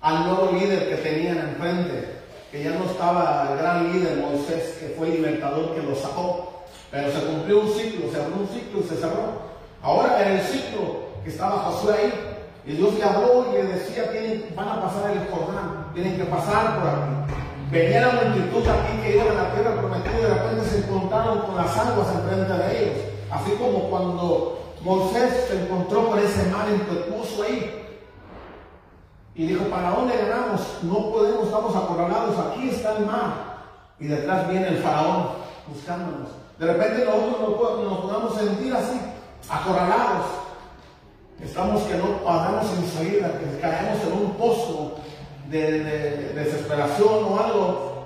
al nuevo líder que tenían enfrente, que ya no estaba el gran líder Moisés, que fue el libertador que lo sacó, pero se cumplió un ciclo, se abrió un ciclo y se cerró. Ahora en el ciclo que estaba Josué ahí, y Dios le habló y le decía, van a pasar el Jordán, tienen que pasar por aquí. Venía la multitud aquí que iban a la tierra prometida y de repente se encontraron con las aguas enfrente de ellos, así como cuando Moisés se encontró con ese mar impetuoso ahí. Y dijo, ¿para dónde ganamos? No podemos, estamos acorralados, aquí está el mar. Y detrás viene el faraón buscándonos. de repente nosotros nos, nos podamos sentir así, acorralados. Estamos que no andamos sin salida, que caemos en un pozo de, de- de desesperación o algo.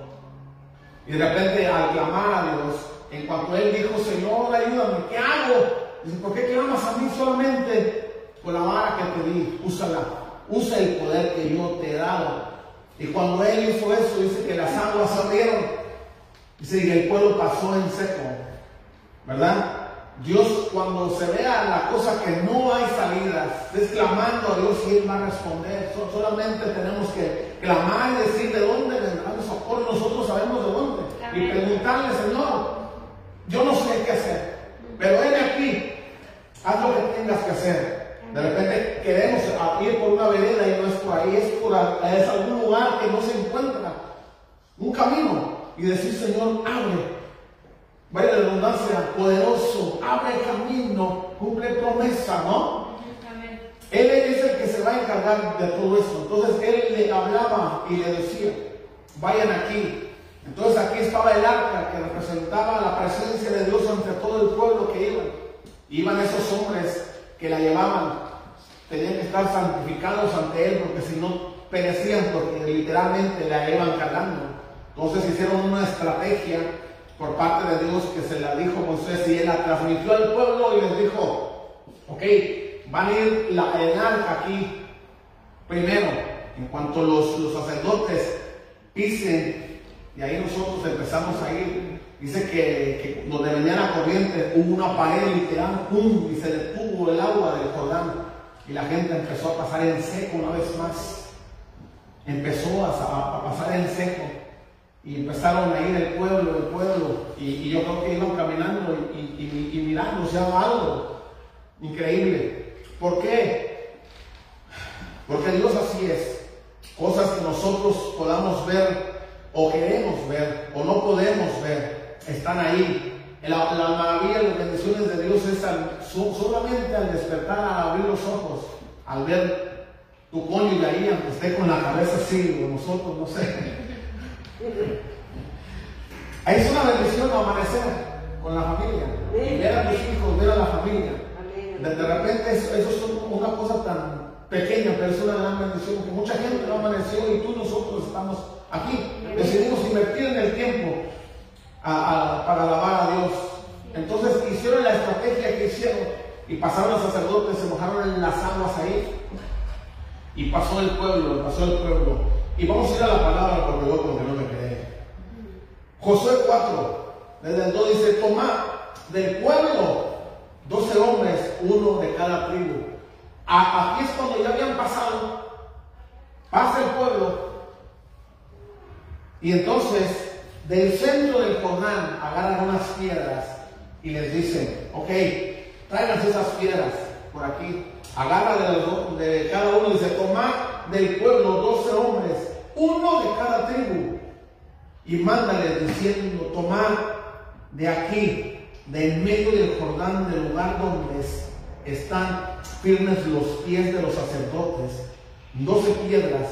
Y de repente al clamar a Dios, en cuanto él dijo, Señor, ayúdame, ¿qué hago? Dice, ¿por qué clamas a mí solamente? Con la vara que te di, úsala, usa el poder que yo te he dado. Y cuando él hizo eso, dice que las aguas se abrieron. Dice, y el pueblo pasó en seco. ¿Verdad? Dios cuando se vea la cosa que no hay salidas, estés clamando a Dios y Él va a responder. So- solamente tenemos que clamar y decir de dónde vendrá el socorro. Nosotros sabemos de dónde. Y preguntarle, Señor, yo no sé qué hacer, pero ven aquí, haz lo que tengas que hacer. De repente queremos ir por una vereda y no es por ahí, es por es algún lugar que no se encuentra, un camino. Y decir, Señor, abre, vaya la redundancia, poderoso, abre camino, cumple promesa, ¿no? Él es el que se va a encargar de todo eso. Entonces él le hablaba y le decía, vayan aquí. Entonces aquí estaba el arca que representaba la presencia de Dios entre todo el pueblo que iban. Iban esos hombres que la llevaban. Tenían que estar santificados ante él porque si no perecían porque literalmente la iban cargando. Entonces hicieron una estrategia por parte de Dios que se la dijo Moisés y él la transmitió al pueblo y les dijo, ok, van a ir la, arca aquí primero, en cuanto los, los sacerdotes pisen, y ahí nosotros empezamos a ir. Dice que, que donde venía la corriente hubo una pared literal, ¡pum! y se detuvo el agua del Jordán. Y la gente empezó a pasar en seco una vez más. Empezó a- a pasar en seco. Y empezaron a ir el pueblo, el pueblo. Y, y yo creo que iban caminando y, y, y, y mirando, o sea, algo increíble. ¿Por qué? Porque Dios así es. Cosas que nosotros podamos ver o queremos ver o no podemos ver, están ahí. La, la maravilla de las bendiciones de Dios es solamente al despertar, al abrir los ojos, al ver tu cónyuge ahí, aunque esté con la cabeza así, o nosotros, no sé. Es una bendición amanecer con la familia, y ver a tus hijos, ver a la familia. De, de repente eso, eso es un- una cosa tan pequeña, pero es una gran bendición que mucha gente no amaneció y tú y nosotros estamos aquí. Decidimos invertir en el tiempo a- a- para alabar a Dios. Entonces hicieron la estrategia que hicieron y pasaron los sacerdotes, se mojaron en las aguas ahí y pasó el pueblo, pasó el pueblo. Y vamos a ir a la palabra porque yo como que no me quedé. Josué 4, desde el 2 dice, toma del pueblo 12 hombres, uno de cada tribu. Aquí es cuando ya habían pasado, pasa el pueblo, y entonces del centro del Jordán agarran unas piedras y les dicen, ok, tráiganse esas piedras por aquí. Agarra de, los de cada uno, dice, toma del pueblo 12 hombres, uno de cada tribu y mándale diciendo, tomad de aquí, de en medio del Jordán, del lugar donde es- están firmes los pies de los sacerdotes, doce piedras,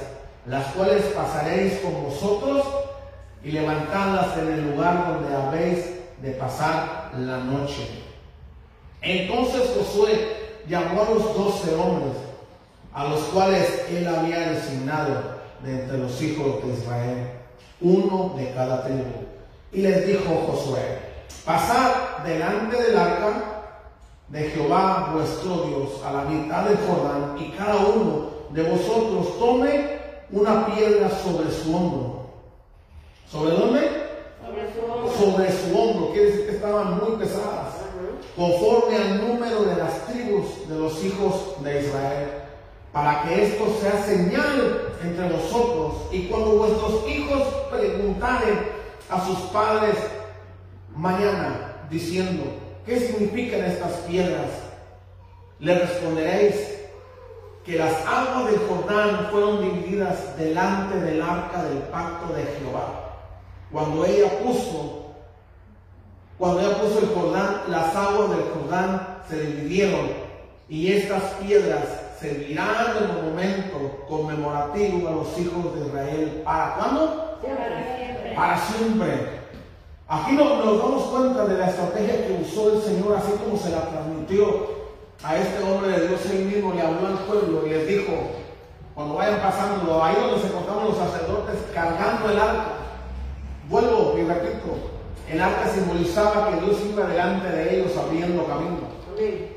las cuales pasaréis con vosotros y levantadlas en el lugar donde habéis de pasar la noche. Entonces Josué llamó a los doce hombres, a los cuales él había designado de entre los hijos de Israel, uno de cada tribu. Y les dijo Josué, pasad delante del arca de Jehová vuestro Dios a la mitad del Jordán, y cada uno de vosotros tome una piedra sobre su hombro. ¿Sobre dónde? Sobre su hombro. sobre su hombro, quiere decir que estaban muy pesadas, conforme al número de las tribus de los hijos de Israel, para que esto sea señal entre vosotros, y cuando vuestros hijos preguntaren a sus padres mañana, diciendo, ¿qué significan estas piedras? Le responderéis que las aguas del Jordán fueron divididas delante del arca del pacto de Jehová. Cuando ella puso, cuando ella puso el Jordán, las aguas del Jordán se dividieron y estas piedras servirán de monumento conmemorativo a los hijos de Israel. ¿Para cuándo? Para siempre. Para siempre. Aquí no- nos damos cuenta de la estrategia que usó el Señor, así como se la transmitió a este hombre de Dios. Él mismo le habló al pueblo y les dijo, cuando vayan pasando, ahí donde se encontraban los sacerdotes cargando el arca. Vuelvo y repito, el arca simbolizaba que Dios iba delante de ellos abriendo camino. Amén.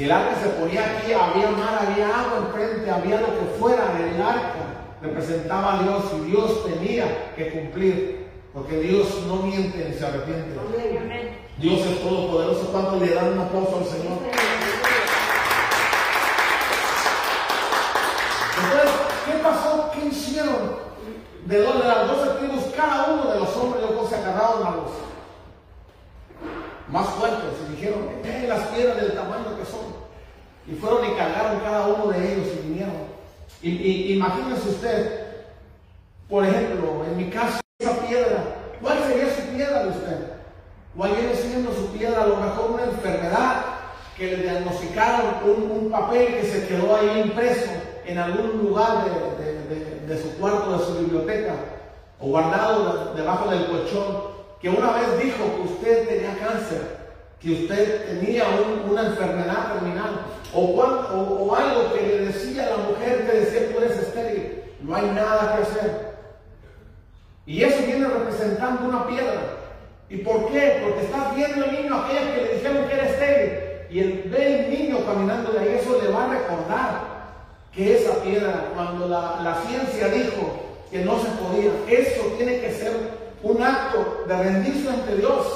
El arca se ponía aquí, había mar, había agua enfrente, había lo que fuera el arca. Representaba a Dios y Dios tenía que cumplir. Porque Dios no miente ni se arrepiente. Dios es todopoderoso. ¿Cuánto le dan un aplauso al Señor? Entonces, ¿qué pasó? ¿Qué hicieron? De donde las doce tribus, cada uno de los hombres, yo se agarraron a los más fuertes y dijeron, "Eh, las piedras del tamaño que son. Y fueron y cargaron cada uno de ellos y vinieron. Y, imagínense usted, por ejemplo, en mi caso, esa piedra, ¿cuál sería su piedra de usted? ¿Cuál viene siendo su piedra? A lo mejor una enfermedad que le diagnosticaron, un, un papel que se quedó ahí impreso en algún lugar de, de- de- su cuarto, de su biblioteca, o guardado de- debajo del colchón, que una vez dijo que usted tenía cáncer, que usted tenía un- una enfermedad terminal, o, algo que le decía a la mujer que decía tú eres estéril, no hay nada que hacer. Y eso viene representando una piedra. ¿Y por qué? Porque estás viendo el niño aquella que le dijeron que era estéril. Y él ve el niño caminando de ahí, eso le va a recordar que esa piedra, cuando la, la ciencia dijo que no se podía, eso tiene que ser un acto de rendirse ante Dios.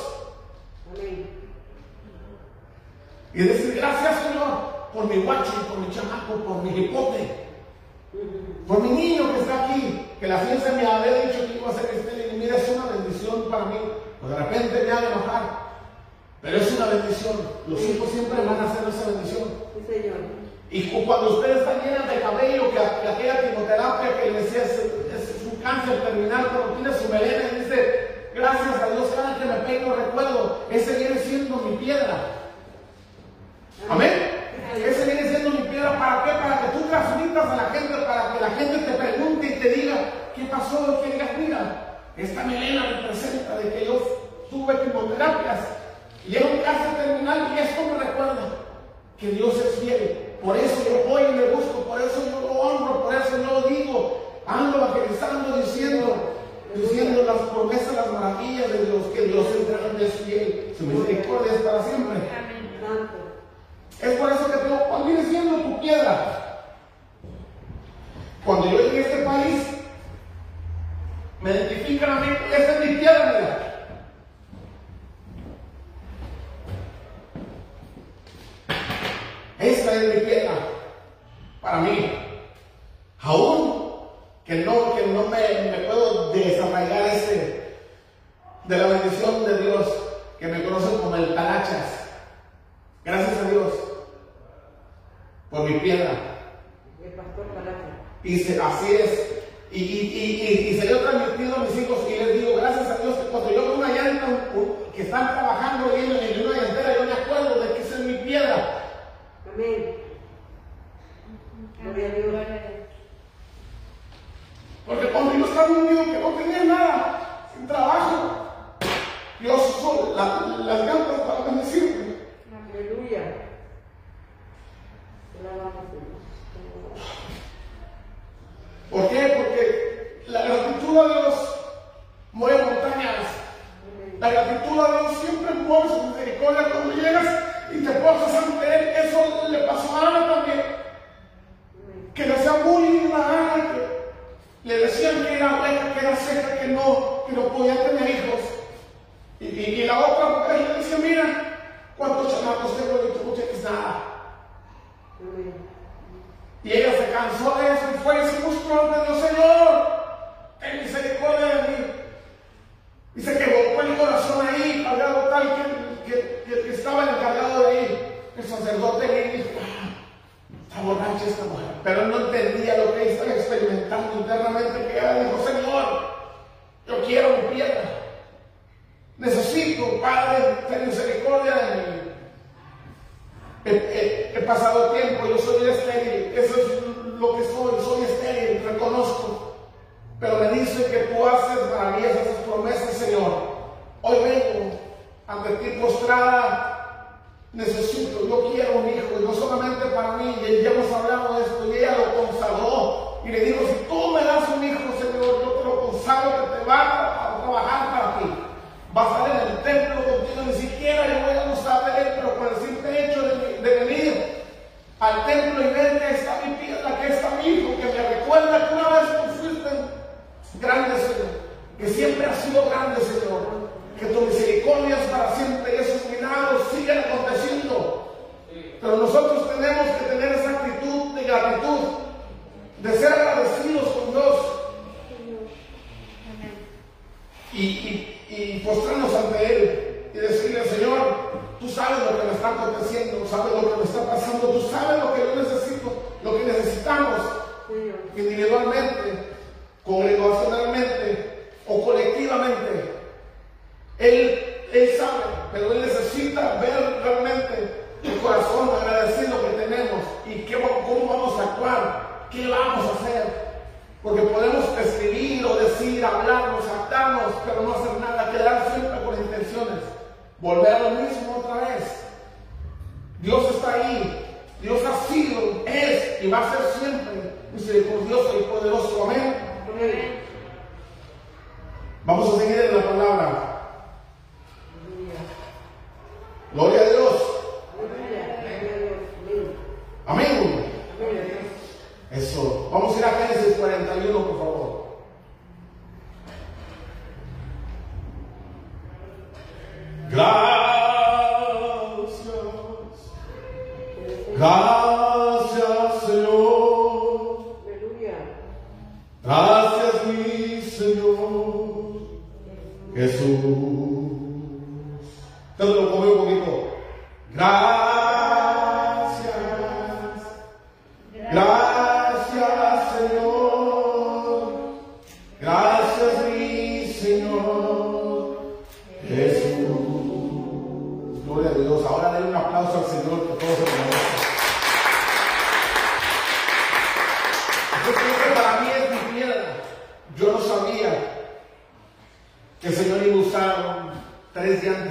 Y decir, gracias Señor por mi guacho, por mi chamaco, por mi hipote, por mi niño que está aquí, que la ciencia me había dicho que iba a ser estéril y mira, es una bendición para mí. Pues de repente me haga enojar, pero es una bendición. Los hijos siempre van a hacer esa bendición. Sí, Señor. Y cu- cuando usted está llena de cabello, que, que aquella quimioterapia que le decía cáncer terminal, cuando tiene su melena y dice, gracias a Dios, cada que me peino recuerdo, ese viene siendo mi piedra. Amén. Ese viene siendo mi piedra. ¿Para qué? Para que tú transmitas a la gente, para que la gente te pregunte y te diga, ¿qué pasó? Que digas, mira, esta melena representa de que yo tuve quimioterapias y era un cáncer terminal y esto me recuerda que Dios es fiel. Por eso yo voy y le busco, por eso yo lo honro, por eso yo lo digo. Ando evangelizando, diciendo, diciendo las promesas, las maravillas de Dios, que Dios es grande, es fiel, su misericordia es para siempre. Es por eso que te digo, ¿cuál viene siendo tu piedra? Cuando yo llegué a este país, me identifican a mí, esa es mi piedra, mira. Jesús. Cántalo conmigo un poquito. Gracias. Gracias, Señor. Gracias, mi Señor. Jesús. Gloria a Dios. Ahora dale un aplauso al Señor por todos hermanos. decían,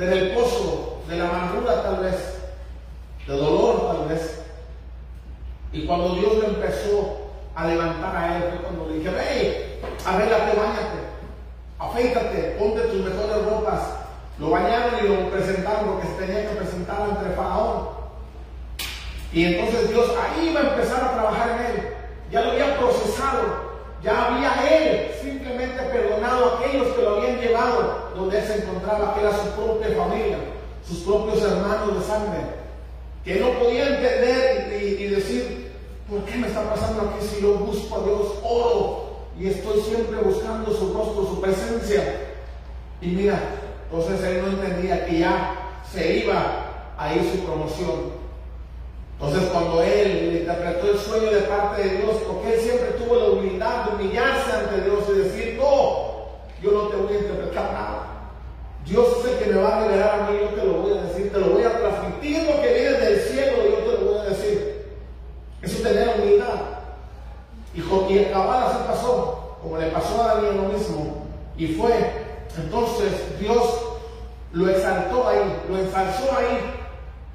desde el pozo, de la amargura tal vez, de dolor tal vez, y cuando Dios le empezó a levantar a él, fue cuando le dije, hey, arréglate, bañate, afeítate, ponte tus mejores ropas. Lo bañaron y lo presentaron porque se tenía que presentar ante Faraón. Y entonces Dios ahí iba a empezar a trabajar en él. Ya lo había procesado. Ya había él simplemente perdonado a aquellos que lo habían llevado donde él se encontraba, que era su propia familia, sus propios hermanos de sangre. Que no podía entender y, decir, ¿por qué me está pasando aquí si yo busco a Dios, oro y estoy siempre buscando su rostro, su presencia? Y mira, entonces él no entendía que ya se iba a ir su promoción. Entonces cuando él interpretó el sueño de parte de Dios, porque él siempre tuvo la humildad de humillarse ante Dios y decir, no, yo no te voy a interpretar nada. Dios es el que me va a revelar a mí, yo te lo voy a decir, te lo voy a transmitir lo que viene del cielo, yo te lo voy a decir. Eso es tener humildad. Y, y acabar así pasó, como le pasó a Daniel lo mismo. Y fue, entonces Dios lo exaltó ahí, lo ensalzó ahí,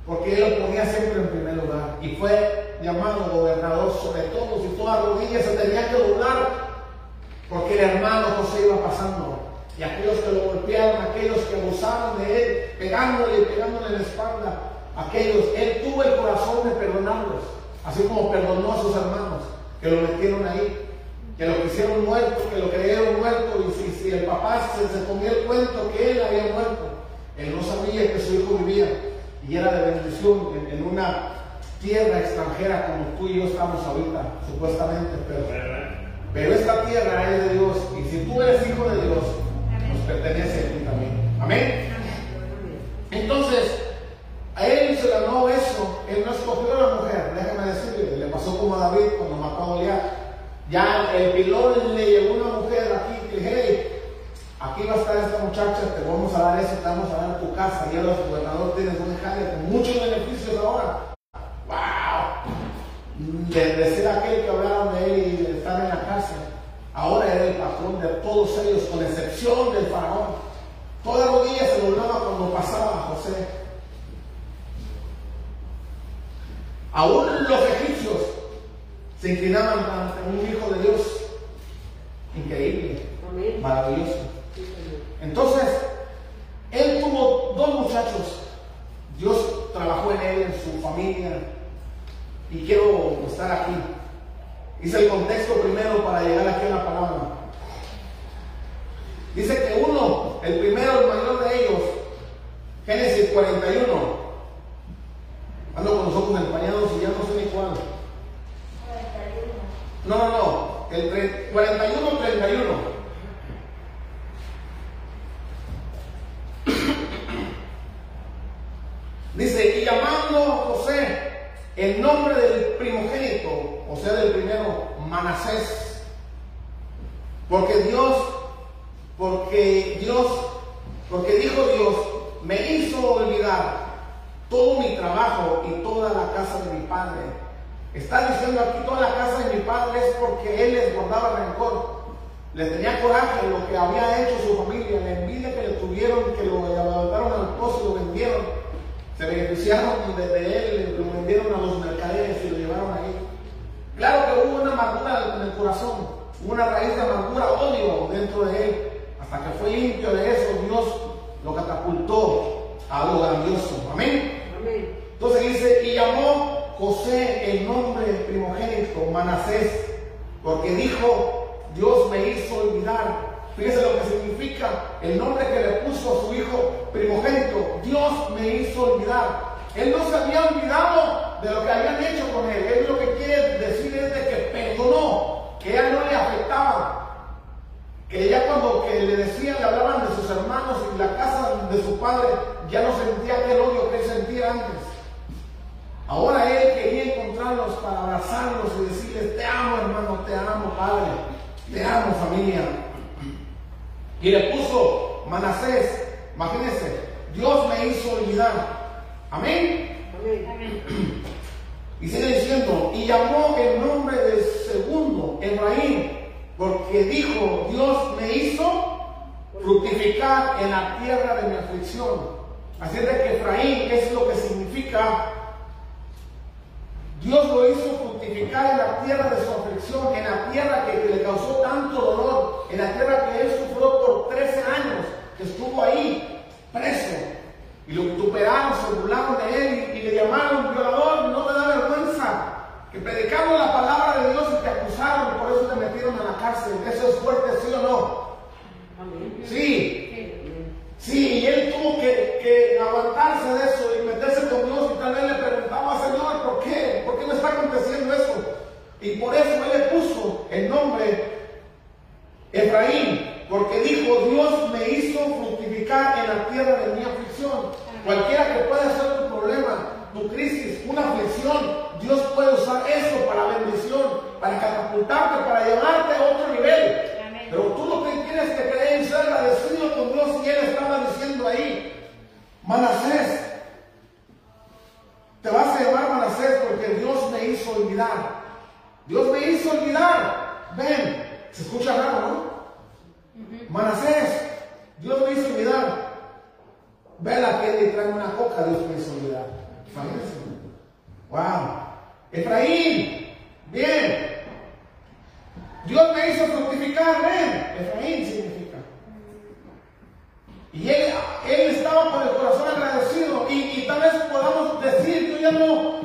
porque él lo ponía siempre en primer lugar. Y fue llamado gobernador sobre todos y todas rodillas se tenía que doblar, porque el hermano José iba pasando. Y aquellos que lo golpearon, aquellos que abusaron de él, pegándole y pegándole en la espalda, aquellos, él tuvo el corazón de perdonarlos, así como perdonó a sus hermanos que lo metieron ahí, que lo quisieron muerto, que lo creyeron muerto, y si, si el papá se, se comió el cuento que él había muerto, él no sabía que su hijo vivía y era de bendición en, en una tierra extranjera como tú y yo estamos ahorita, supuestamente, pero, pero esta tierra es de Dios y si tú eres hijo de Dios, nos pertenece a ti también. Amén. Entonces, a él se ganó eso, él no escogió a la mujer, déjame decirle, le pasó como a David cuando mató a Goliat. Ya el pilón le llegó una mujer aquí que, hey, aquí va a estar esta muchacha, te vamos a dar eso, te vamos a dar tu casa, y ahora gobernador tienes una calle con muchos beneficios ahora. ¡Wow! De, de ser aquel que hablaron de él y de estar en la cárcel, ahora era el patrón de todos ellos, con excepción del faraón. Toda rodilla se doblaba cuando pasaba José. Aún los egipcios se inclinaban ante un hijo de Dios. Increíble, Amén. maravilloso. Entonces, él tuvo dos muchachos. Dios trabajó en él, en su familia. Y quiero estar aquí. Hice el contexto primero para llegar aquí a la palabra. Dice que uno, el primero, el mayor de ellos, Génesis 41. Ando con los ojos empañados y ya no sé ni cuál. No, no, no. El tre- 41, 31. Dice, y llamando a José el nombre del primogénito, o sea, del primero, Manasés, porque Dios, porque Dios, porque dijo Dios, me hizo olvidar todo mi trabajo y toda la casa de mi padre. Está diciendo aquí toda la casa de mi padre es porque él les guardaba rencor. Le tenía coraje lo que había hecho su familia, la envidia que le tuvieron, que lo levantaron al pozo y lo vendieron. Se beneficiaron de, de él, lo vendieron a los mercaderes y lo llevaron ahí. Claro que hubo una amargura en el corazón, una raíz de amargura, odio dentro de él. Hasta que fue limpio de eso, Dios lo catapultó a algo grandioso. Amén. Amén. Entonces dice, y llamó José el nombre primogénito, Manasés, porque dijo, Dios me hizo olvidar. Fíjese lo que significa el nombre que le puso a su hijo primogénito. Dios me hizo olvidar. Él no se había olvidado de lo que habían hecho con él. Él lo que quiere decir es de que perdonó, que ella no le afectaba. Que ya cuando que le decían, le hablaban de sus hermanos y la casa de su padre, ya no sentía aquel odio que él sentía antes. Ahora él quería encontrarlos para abrazarlos y decirles, te amo hermano, te amo padre, te amo familia. Y le puso Manasés, imagínense, Dios me hizo olvidar. Amén. Amén. Y sigue diciendo, y llamó el nombre del segundo, Efraín, porque dijo, Dios me hizo fructificar en la tierra de mi aflicción. Así es de que Efraín es lo que significa, Dios lo hizo fructificar en la tierra de su aflicción, en la tierra que, que le causó tanto dolor, en la tierra que él sufrió por 13 años, que estuvo ahí preso. Y lo vituperaron, se burlaron de él y, y le llamaron violador, no te da vergüenza. Que predicamos la palabra de Dios y te acusaron, por eso te metieron a la cárcel. Eso es fuerte, ¿sí o no? Amén. Sí, sí, y él tuvo que, que aguantarse de eso y meterse con Dios y tal vez le ¿por qué? ¿Por qué me está aconteciendo eso? Y por eso él le puso el nombre Efraín, porque dijo, Dios me hizo fructificar en la tierra de mi aflicción. Cualquiera que pueda ser tu problema, tu crisis, una aflicción, Dios puede usar eso para bendición, para catapultarte, para llevarte a otro nivel. Amén. Pero tú lo que tienes que creer y ser agradecido con Dios y Él estaba diciendo ahí, Manasés, te vas a llamar Manasés porque Dios me hizo olvidar. Dios me hizo olvidar. Ven, se escucha raro, ¿no? Manasés, Dios me hizo olvidar. Ve a la tienda y trae una coca, Dios me hizo olvidar. Imagínense. Wow. Efraín, bien. Dios me hizo fructificar, ven. Efraín significa. Y él, estaba con el corazón agradecido. Y, tal vez podamos decir, yo ya no,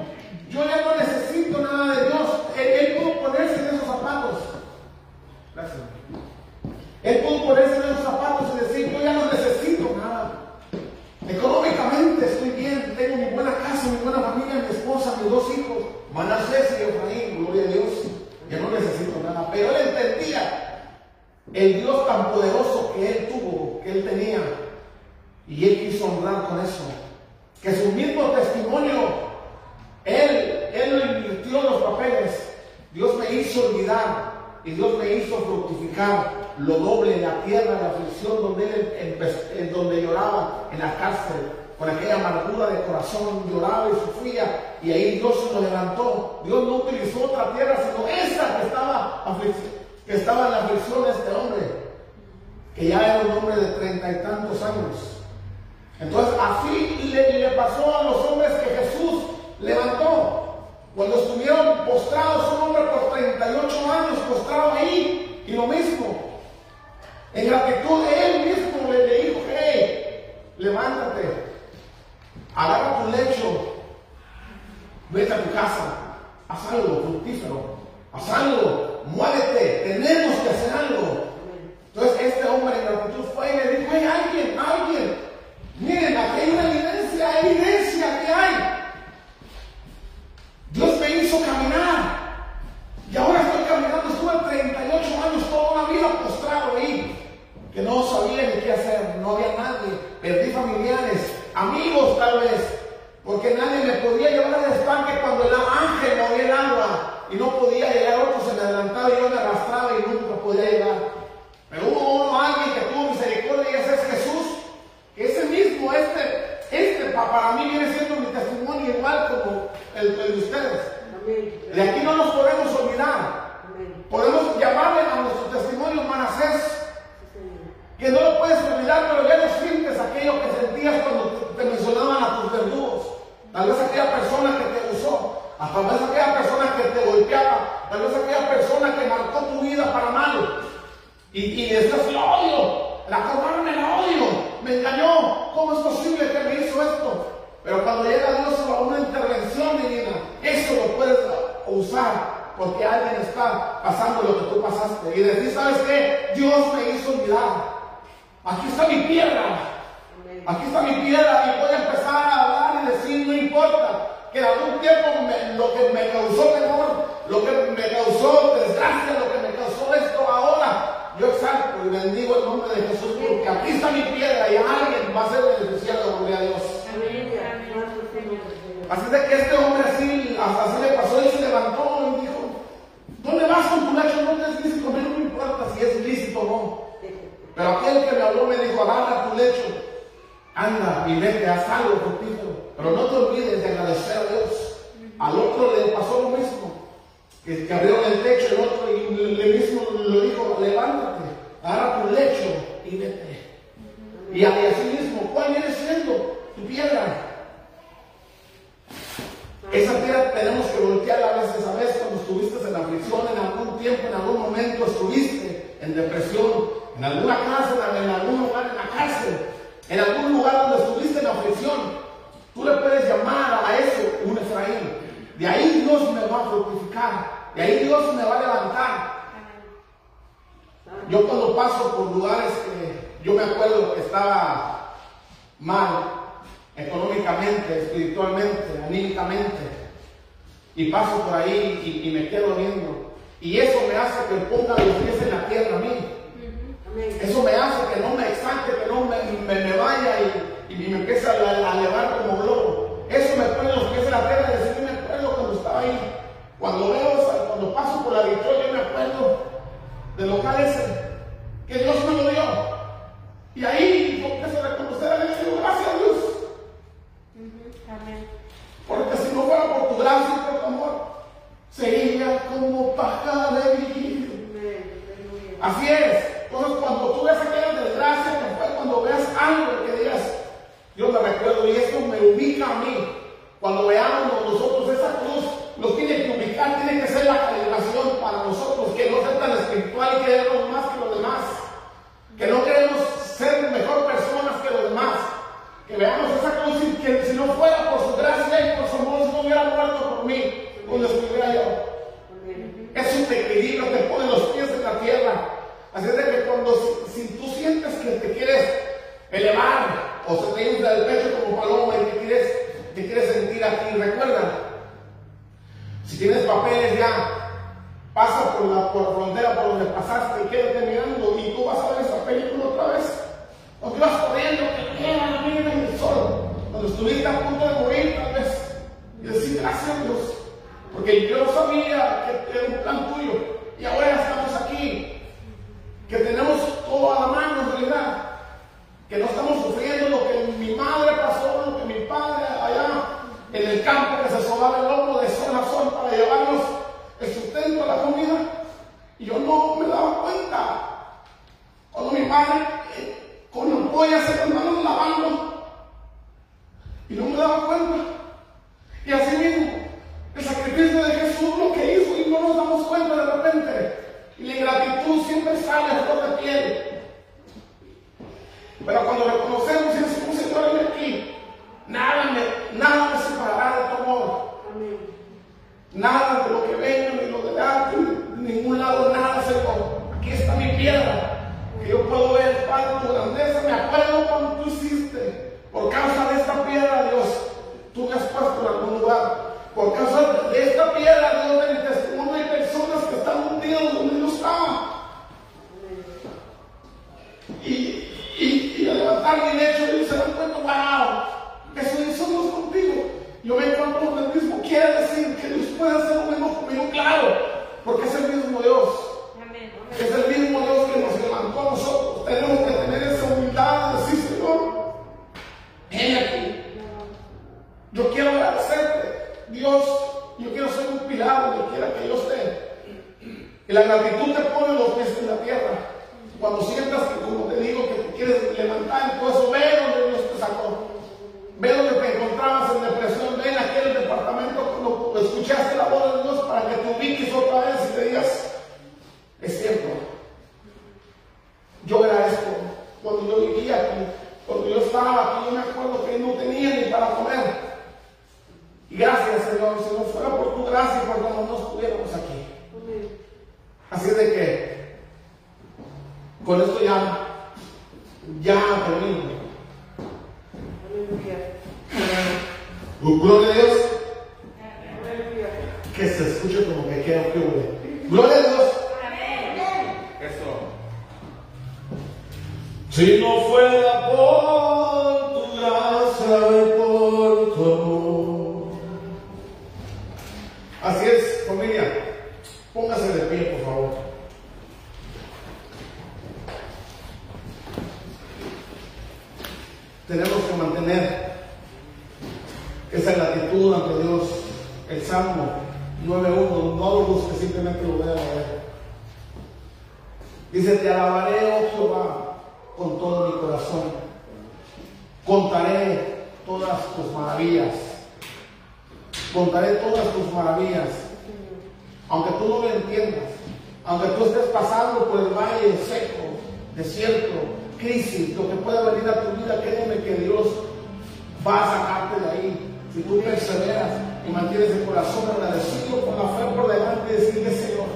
yo ya no necesito nada de Dios. Él, él pudo ponerse en esos zapatos. Gracias. Él pudo ponerse en esos zapatos y decir, yo ya no necesito nada. Económicamente estoy bien, tengo mi buena casa, mi buena familia, mi esposa, mis dos hijos, Manasés y Efraín, gloria a Dios. Ya no necesito nada. Pero él entendía el Dios tan poderoso que él tuvo, que él tenía. Y él quiso honrar con eso. Que su mismo testimonio, él, él lo invirtió en los papeles. Dios me hizo olvidar y Dios me hizo fructificar lo doble en la tierra, en la aflicción donde él empe- en donde lloraba, en la cárcel, con aquella amargura de corazón, lloraba y sufría, y ahí Dios lo levantó. Dios no utilizó otra tierra, sino esa que estaba, que estaba en la aflicción de este hombre, que ya era un hombre de treinta y tantos años. Entonces así le, pasó a los hombres que Jesús levantó. Cuando estuvieron postrados, un hombre por 38 años postrado ahí, y lo mismo. En gratitud, él mismo le, le dijo, hey, levántate, agarra tu lecho, vete a tu casa, haz algo fructífero, haz algo, muévete, tenemos que hacer algo. Entonces este hombre en gratitud fue y le dijo, hey, alguien, alguien, miren, aquí estuviste a punto de morir tal vez. Y decir gracias Dios, porque yo no sabía que era un plan tuyo y ahora estamos aquí, que tenemos todo a la mano en realidad, que no estamos sufriendo lo que mi madre pasó, lo que mi padre allá en el campo que se sobaba el lomo de sol a sol para llevarnos el sustento, la comida, y yo no me daba cuenta. Cuando mi padre eh, con ampollas en las manos lavando, y no me daba cuenta. Y así mismo, el sacrificio de Jesús lo que hizo y no nos damos cuenta de repente. Y la ingratitud siempre sale a flor de piel. Pero cuando reconocemos y decimos, Señor, ven aquí, nada me, nada me separará de tu amor. Nada de lo que venga, ni lo de arte, ni de ningún lado, nada, Señor. Aquí está mi piedra, que yo puedo ver, Padre, tu grandeza. Me acuerdo cuando tú hiciste, por causa de esta piedra, Dios, tú me has puesto en algún lugar. Por causa de esta piedra, Dios, de mi testimonio, hay personas que están hundidas donde yo estaba. Y, y, y al levantar mi lecho, ellos se dan cuenta, wow, eso Dios contigo. Yo me encuentro con el mismo. Quiere decir que Dios puede hacer lo mismo conmigo, claro, porque es el mismo Dios. Es el mismo Dios que nos levantó a nosotros. Tenemos que tener esa Yo quiero agradecerte. Dios, yo quiero ser un pilar donde quiera que yo esté. Y la gratitud te pone los pies en la tierra. Cuando sientas que, como te digo, que te quieres levantar y todo eso, ve donde Dios te sacó. Ve donde te encontrabas en depresión, ve en aquel departamento cuando escuchaste la voz de Dios para que te ubiques otra vez y te digas, es cierto, yo era esto, cuando yo vivía aquí, cuando yo estaba aquí, yo me acuerdo que no tenía ni para comer. Y gracias, Señor, si no fuera por tu gracia, por no no estuviéramos aquí. Así de que con esto ya, ya termino. Aleluya. Gloria a Dios. Aleluya. Que se escuche como que queda que huele. Gloria a Dios. Eso. Si no fuera por tu gracia Póngase de pie, por favor. Tenemos que mantener esa gratitud ante Dios. El Salmo 9.1, no lo busque, simplemente lo voy a leer. Dice, te alabaré, oh Jehová, con todo mi corazón. Contaré todas tus maravillas. Contaré todas tus maravillas. Aunque tú no lo entiendas, aunque tú estés pasando por el valle seco, desierto, crisis, lo que pueda venir a tu vida, créeme que Dios va a sacarte de ahí. Si tú perseveras y mantienes el corazón agradecido con la fe por delante y decirle, Señor,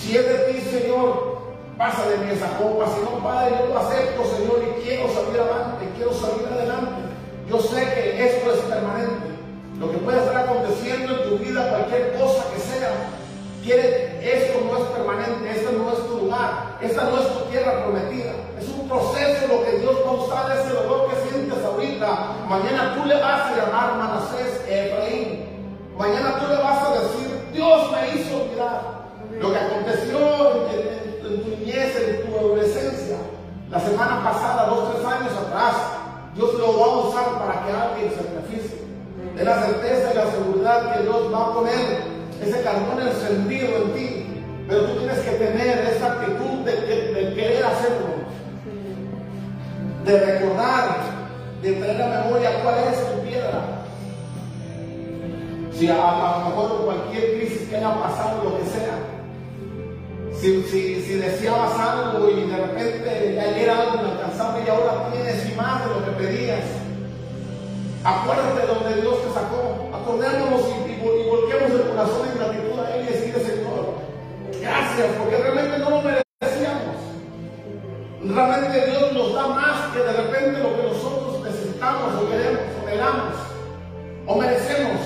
si es de ti, Señor, pasa de mí esa copa. Si no, Padre, yo lo acepto, Señor, y quiero salir adelante, quiero salir adelante. Yo sé que esto es permanente. Lo que puede estar aconteciendo en tu vida, cualquier cosa que sea, quiere, esto no es permanente, esto no es tu lugar, esta no es tu tierra prometida. Es un proceso lo que Dios va a usar, ese dolor que sientes ahorita. Mañana tú le vas a llamar Manasés Efraín. Mañana tú le vas a decir, Dios me hizo olvidar lo que aconteció en, en- tu niñez, en tu adolescencia. La semana pasada, dos, tres años atrás, Dios lo va a usar De la certeza y la seguridad que Dios va a poner ese carbón encendido en ti. Pero tú tienes que tener esa actitud de, querer hacerlo, de recordar, de traer a memoria cuál es tu piedra. Si a, lo mejor cualquier crisis que haya pasado, lo que sea, si, si, si deseabas algo y de repente ayer algo inalcanzable y ahora tienes y más de lo que pedías, acuérdate de donde Dios te sacó, acordémonos y, y volquemos el corazón en gratitud a Él y decirle, Señor, gracias, porque realmente no lo merecíamos. Realmente Dios nos da más que de repente lo que nosotros necesitamos o queremos o anhelamos o merecemos.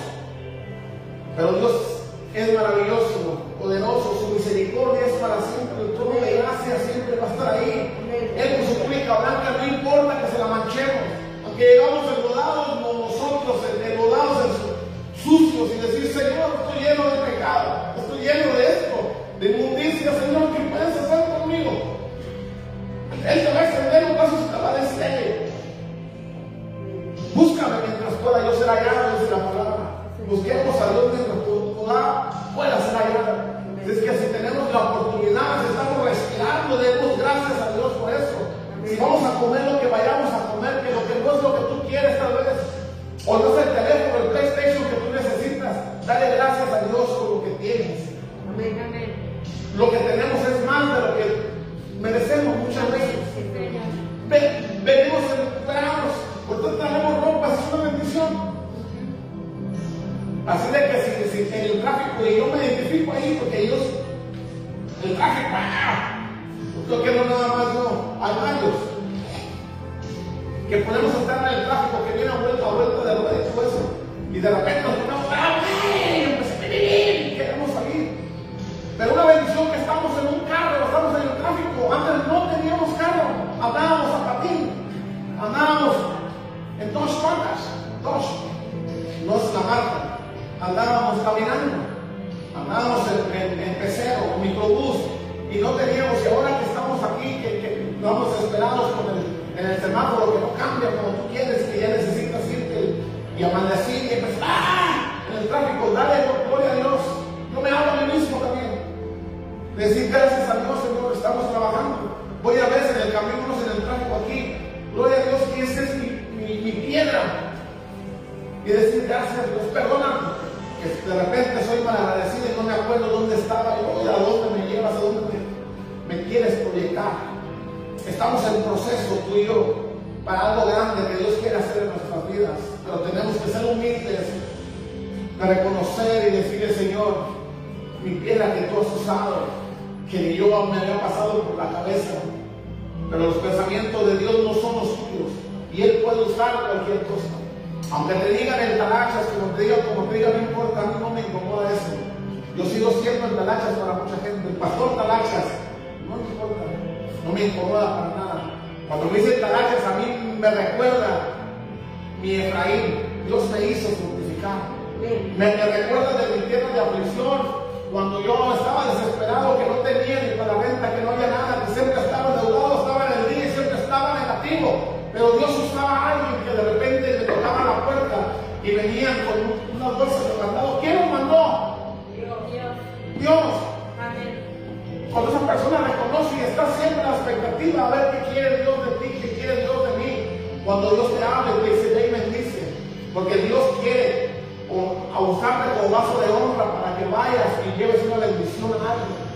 Usarte como vaso de honra para que vayas y lleves una bendición a alguien.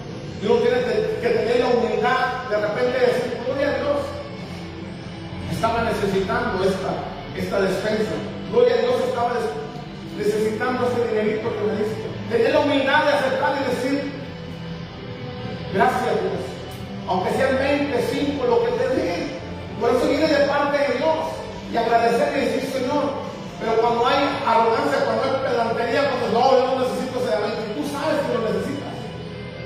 Y uno tiene que, tener la humildad de repente de decir, gloria a Dios. Estaba necesitando esta, esta despensa. Gloria a Dios, estaba necesitando este dinerito que me diste. Tener la humildad de aceptar y decir, gracias Dios. Aunque sean 20, 5, lo que te dé. Por eso viene de parte de Dios. Y agradecer y decir. Pero cuando hay arrogancia, cuando hay pedantería, cuando no, yo no necesito ese alimento. Tú sabes que lo necesitas.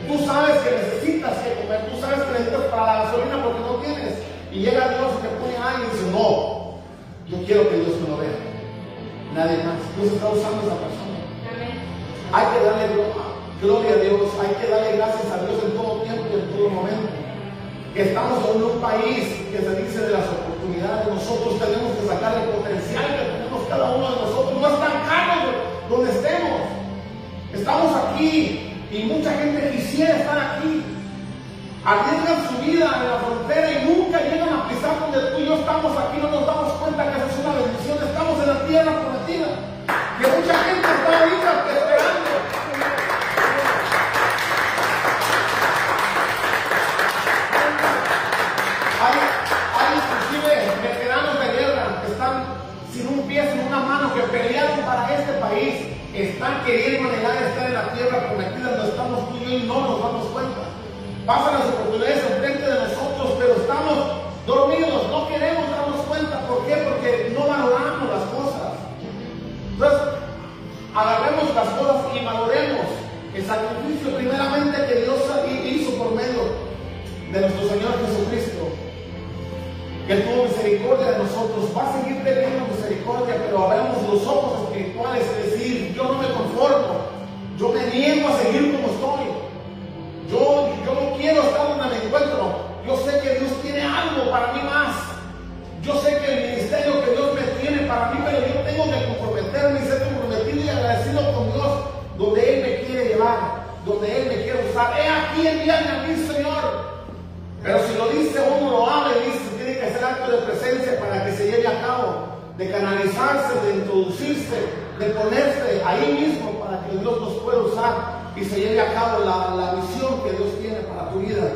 Tú sabes que necesitas que comer. Tú sabes que necesitas para la gasolina porque no tienes. Y llega Dios y te pone ahí y dice, no. Yo quiero que Dios me lo vea. Nadie más. Dios está usando a esa persona. Hay que darle glo- gloria a Dios, hay que darle gracias a Dios en todo tiempo y en todo momento. Que estamos en un país que se dice de las oportunidades, nosotros tenemos que sacar el potencial que tenemos cada uno de nosotros, no estancarnos donde estemos. Estamos aquí y mucha gente quisiera estar aquí. Arriesgan su vida en la frontera y nunca llegan a pisar donde tú y yo estamos aquí, no nos damos cuenta que esa es una bendición, estamos en la tierra prometida. Que están queriendo negar estar en la tierra prometida donde estamos tú y yo y no nos damos cuenta. Pasan las oportunidades enfrente de nosotros, pero estamos dormidos, no queremos darnos cuenta. ¿Por qué? Porque no valoramos las cosas. Entonces, agarremos las cosas y valoremos el sacrificio primeramente que Dios hizo por medio de nuestro Señor Jesucristo, que tuvo misericordia de nosotros, va a seguir teniendo misericordia, pero abramos los ojos espirituales y decir, yo me niego a seguir como estoy, yo, yo no quiero estar donde me encuentro, yo sé que Dios tiene algo para mí más, yo sé que el ministerio que Dios me tiene para mí, pero yo tengo que comprometerme y ser comprometido y agradecido con Dios, donde Él me quiere llevar, donde Él me quiere usar. He aquí envíame a mí, Señor. Pero si lo dice uno, lo habla y dice, tiene que ser acto de presencia para que se lleve a cabo, de canalizarse, de introducirse, de ponerse ahí mismo para que Dios nos pueda usar y se lleve a cabo la, la visión que Dios tiene para tu vida,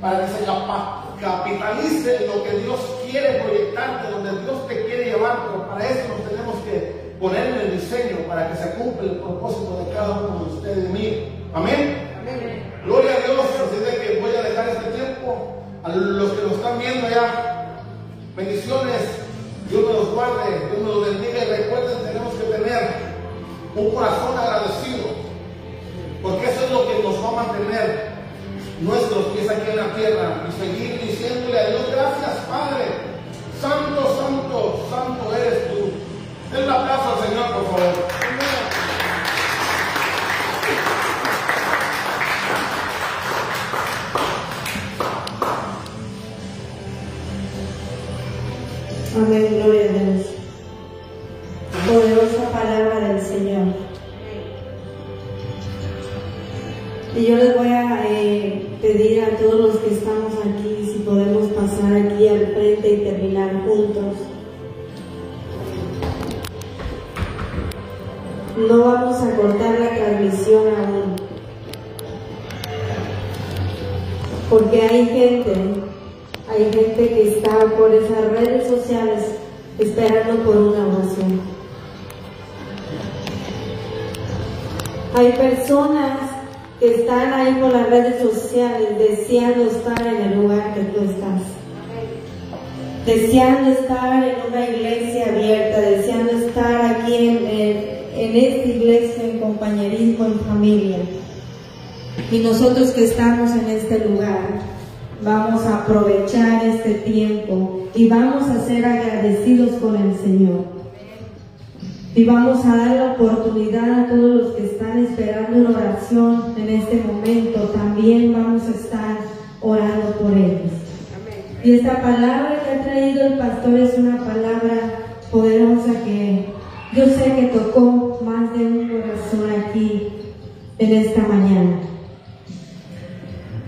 para que se capitalice lo que Dios quiere proyectarte, donde Dios te quiere llevar, pero para eso nos tenemos que poner en el diseño para que se cumpla el propósito de cada uno de ustedes y mí. Amén. Amén. Gloria a Dios, así de que voy a dejar este tiempo a los que lo están viendo ya. Bendiciones, Dios me los guarde, Dios me los bendiga y recuerden, tenemos que tener un corazón agradecido, porque eso es lo que nos va a mantener nuestros pies aquí en la tierra y seguir diciéndole a Dios, gracias Padre, santo, santo, santo eres tú. Den un aplauso al Señor, por favor. Amén, gloria a Dios. Poderosa palabra del Señor. Y yo les voy a eh, pedir a todos los que estamos aquí si podemos pasar aquí al frente y terminar juntos. No vamos a cortar la transmisión aún. Porque hay gente hay gente que está por esas redes sociales esperando por una oración. Hay personas que están ahí por las redes sociales deseando estar en el lugar que tú estás. Deseando estar en una iglesia abierta, deseando estar aquí en, en esta iglesia en compañerismo, en familia. Y nosotros que estamos en este lugar, vamos a aprovechar este tiempo y vamos a ser agradecidos con el Señor. Y vamos a dar la oportunidad a todos los que están esperando una oración en este momento. También vamos a estar orando por ellos. Y esta palabra que ha traído el pastor es una palabra poderosa que yo sé que tocó más de un corazón aquí en esta mañana.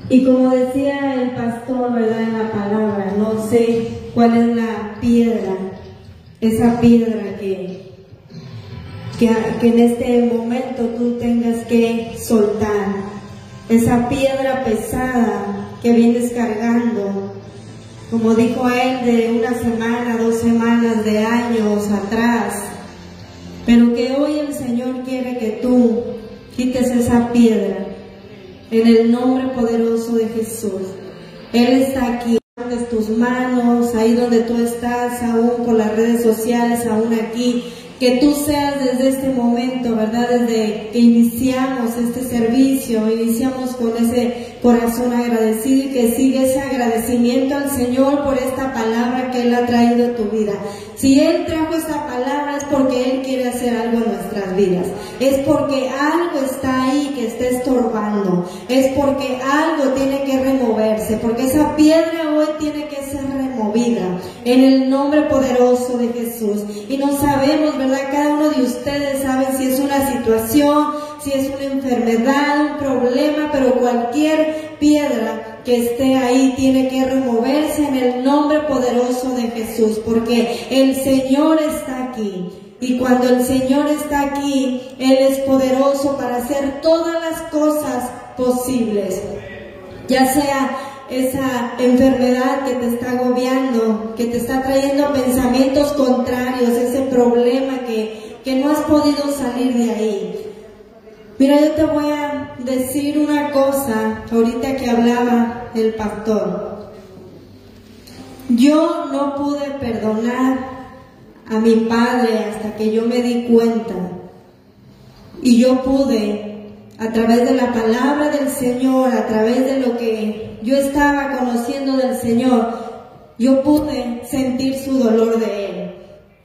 Y como decía el pastor, ¿verdad? En la palabra, no sé cuál es la piedra, esa piedra que, que, que en este momento tú tengas que soltar, esa piedra pesada que vienes cargando, como dijo él, de una semana, dos semanas, de años atrás, pero que hoy el Señor quiere que tú quites esa piedra en el nombre poderoso de Jesús. Él está aquí en tus manos, ahí donde tú estás, aún por las redes sociales, aún aquí. Que tú seas desde este momento, ¿verdad? Desde que iniciamos este servicio, iniciamos con ese corazón agradecido y que siga ese agradecimiento al Señor por esta palabra que Él ha traído a tu vida. Si Él trajo esta palabra es porque Él quiere hacer algo en nuestras vidas. Es porque algo está ahí que está estorbando. Es porque algo tiene que removerse. Porque esa piedra hoy tiene que ser removida. En el nombre poderoso de Jesús. Y no sabemos, ¿verdad? Cada uno de ustedes sabe si es una situación, si es una enfermedad, un problema, pero cualquier piedra que esté ahí tiene que removerse en el nombre poderoso de Jesús, porque el Señor está aquí. Y cuando el Señor está aquí, Él es poderoso para hacer todas las cosas posibles. Ya sea esa enfermedad que te está agobiando, que te está trayendo pensamientos contrarios, ese problema que, que no has podido salir de ahí. Mira, yo te voy a decir una cosa ahorita que hablaba el pastor. Yo no pude perdonar a mi padre hasta que yo me di cuenta. Y yo pude, a través de la palabra del Señor, a través de lo que yo estaba conociendo del Señor, yo pude sentir su dolor de Él.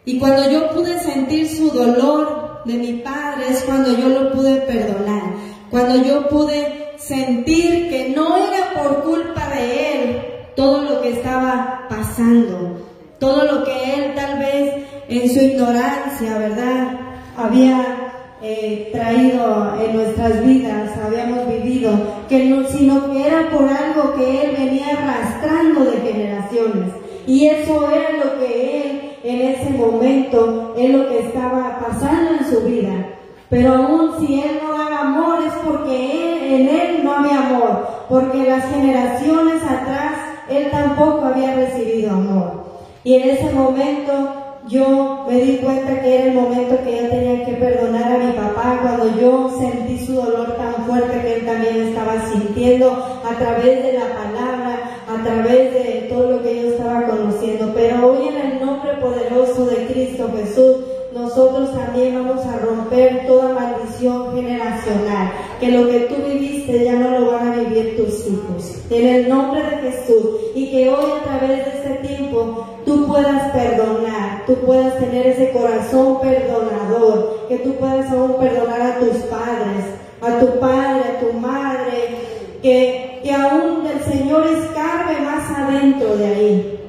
Y cuando yo pude sentir su dolor, de mi padre es cuando yo lo pude perdonar, cuando yo pude sentir que no era por culpa de él todo lo que estaba pasando, todo lo que él tal vez en su ignorancia, ¿verdad? Había eh, traído en nuestras vidas, habíamos vivido, que no, sino que era por algo que él venía arrastrando de generaciones. Y eso era lo que él en ese momento es lo que estaba pasando en su vida. Pero aún si Él no daba amor es porque en Él no había amor, porque las generaciones atrás Él tampoco había recibido amor. Y en ese momento yo me di cuenta que era el momento que yo tenía que perdonar a mi papá cuando yo sentí su dolor tan fuerte que él también estaba sintiendo a través de la palabra, a través de todo lo que yo estaba conociendo. Pero hoy en el nombre poderoso de Cristo Jesús, nosotros también vamos a romper toda maldición generacional. Que lo que tú viviste ya no lo van a vivir tus hijos. En el nombre de Jesús. Y que hoy a través de este tiempo tú puedas perdonar, tú puedas tener ese corazón perdonador, que tú puedas aún perdonar a tus padres, a tu padre, a tu madre, que, que aún el Señor escarbe más adentro de ahí.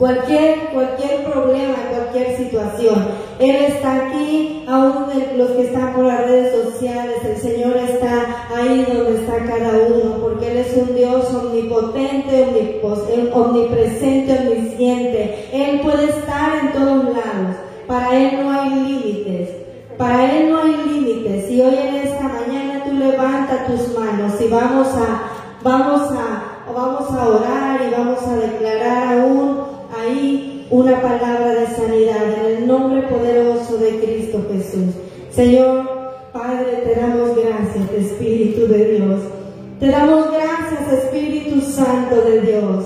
Cualquier, cualquier problema, cualquier situación. Él está aquí, aún los que están por las redes sociales. El Señor está ahí donde está cada uno, porque Él es un Dios omnipotente, omnipresente, omnisciente. Él puede estar en todos lados. Para Él no hay límites. Para Él no hay límites. Y hoy en esta mañana tú levanta tus manos y vamos a, vamos a vamos a orar y vamos a declarar aún ahí una palabra de sanidad en el nombre poderoso de Cristo Jesús. Señor, Padre, te damos gracias, Espíritu de Dios. Te damos gracias, Espíritu Santo de Dios.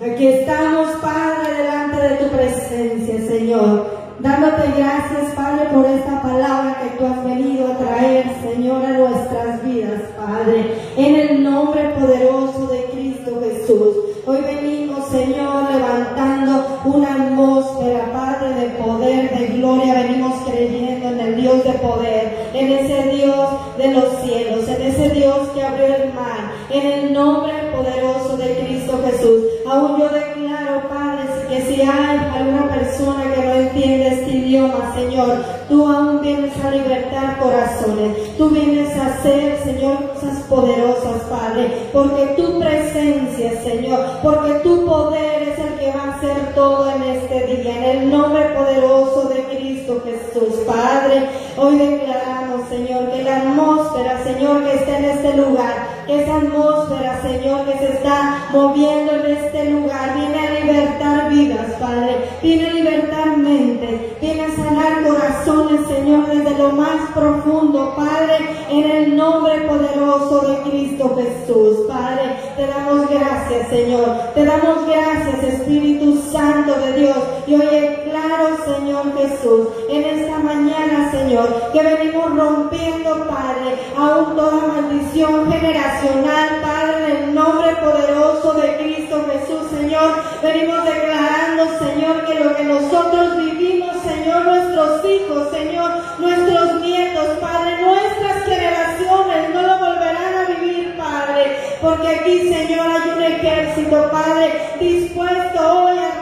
Aquí estamos, Padre, delante de tu presencia, Señor dándote gracias, Padre, por esta palabra que tú has venido a traer, Señor, a nuestras vidas, Padre, en el nombre poderoso de Cristo Jesús. Hoy venimos, Señor, levantando una atmósfera, Padre, de poder, de gloria. Venimos creyendo en el Dios de poder, en ese Dios de los cielos, en ese Dios que abrió el mar, en el nombre poderoso de Cristo Jesús. Aún yo declaro, que si hay alguna persona que no entiende este idioma, Señor, tú aún vienes a libertar corazones. Tú vienes a hacer, Señor, cosas poderosas, Padre, porque tu presencia, Señor, porque tu poder es el que va a hacer todo en este día. En el nombre poderoso de Cristo Jesús, Padre, hoy declaramos, Señor, que la atmósfera, Señor, que está en este lugar, esa atmósfera, Señor, que se está moviendo en este lugar, viene a libertar vidas, Padre, viene a libertar mentes, viene a sanar corazones, Señor, desde lo más profundo, Padre, en el nombre poderoso de Cristo Jesús. Padre, te damos gracias, Señor. Te damos gracias, Espíritu Santo de Dios. Y hoy Señor Jesús, en esta mañana, Señor, que venimos rompiendo, Padre, aún toda maldición generacional, Padre, en el nombre poderoso de Cristo Jesús, Señor. Venimos declarando, Señor, que lo que nosotros vivimos, Señor, nuestros hijos, Señor, nuestros nietos, Padre, nuestras generaciones no lo volverán a vivir, Padre, porque aquí, Señor, hay un ejército, Padre, dispuesto hoy a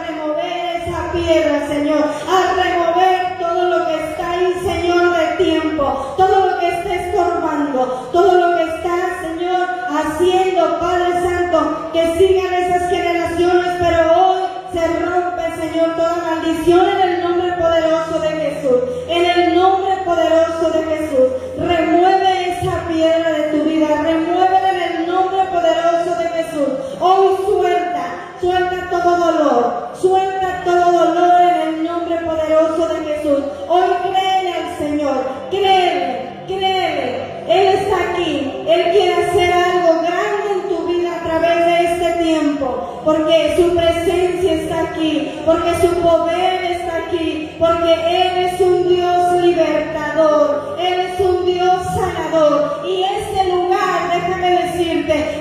piedra, Señor, a remover todo lo que está ahí, Señor, de tiempo, todo lo que está estorbando, todo lo que está, Señor, haciendo, Padre Santo, que sigan esas generaciones, pero hoy se rompe, Señor, toda maldición en el nombre poderoso de Jesús. En el nombre poderoso de Jesús. Remueve esa piedra de tu vida. Remuévela en el nombre poderoso de Jesús. Hoy suelta, suelta todo dolor. Suelta todo dolor en el nombre poderoso de Jesús. Hoy cree al Señor. Créele, créele. Él está aquí. Él quiere hacer algo grande en tu vida a través de este tiempo. Porque su presencia está aquí. Porque su poder está aquí. Porque Él es un Dios libertador. Él es un Dios sanador. Y este lugar, déjame decirte,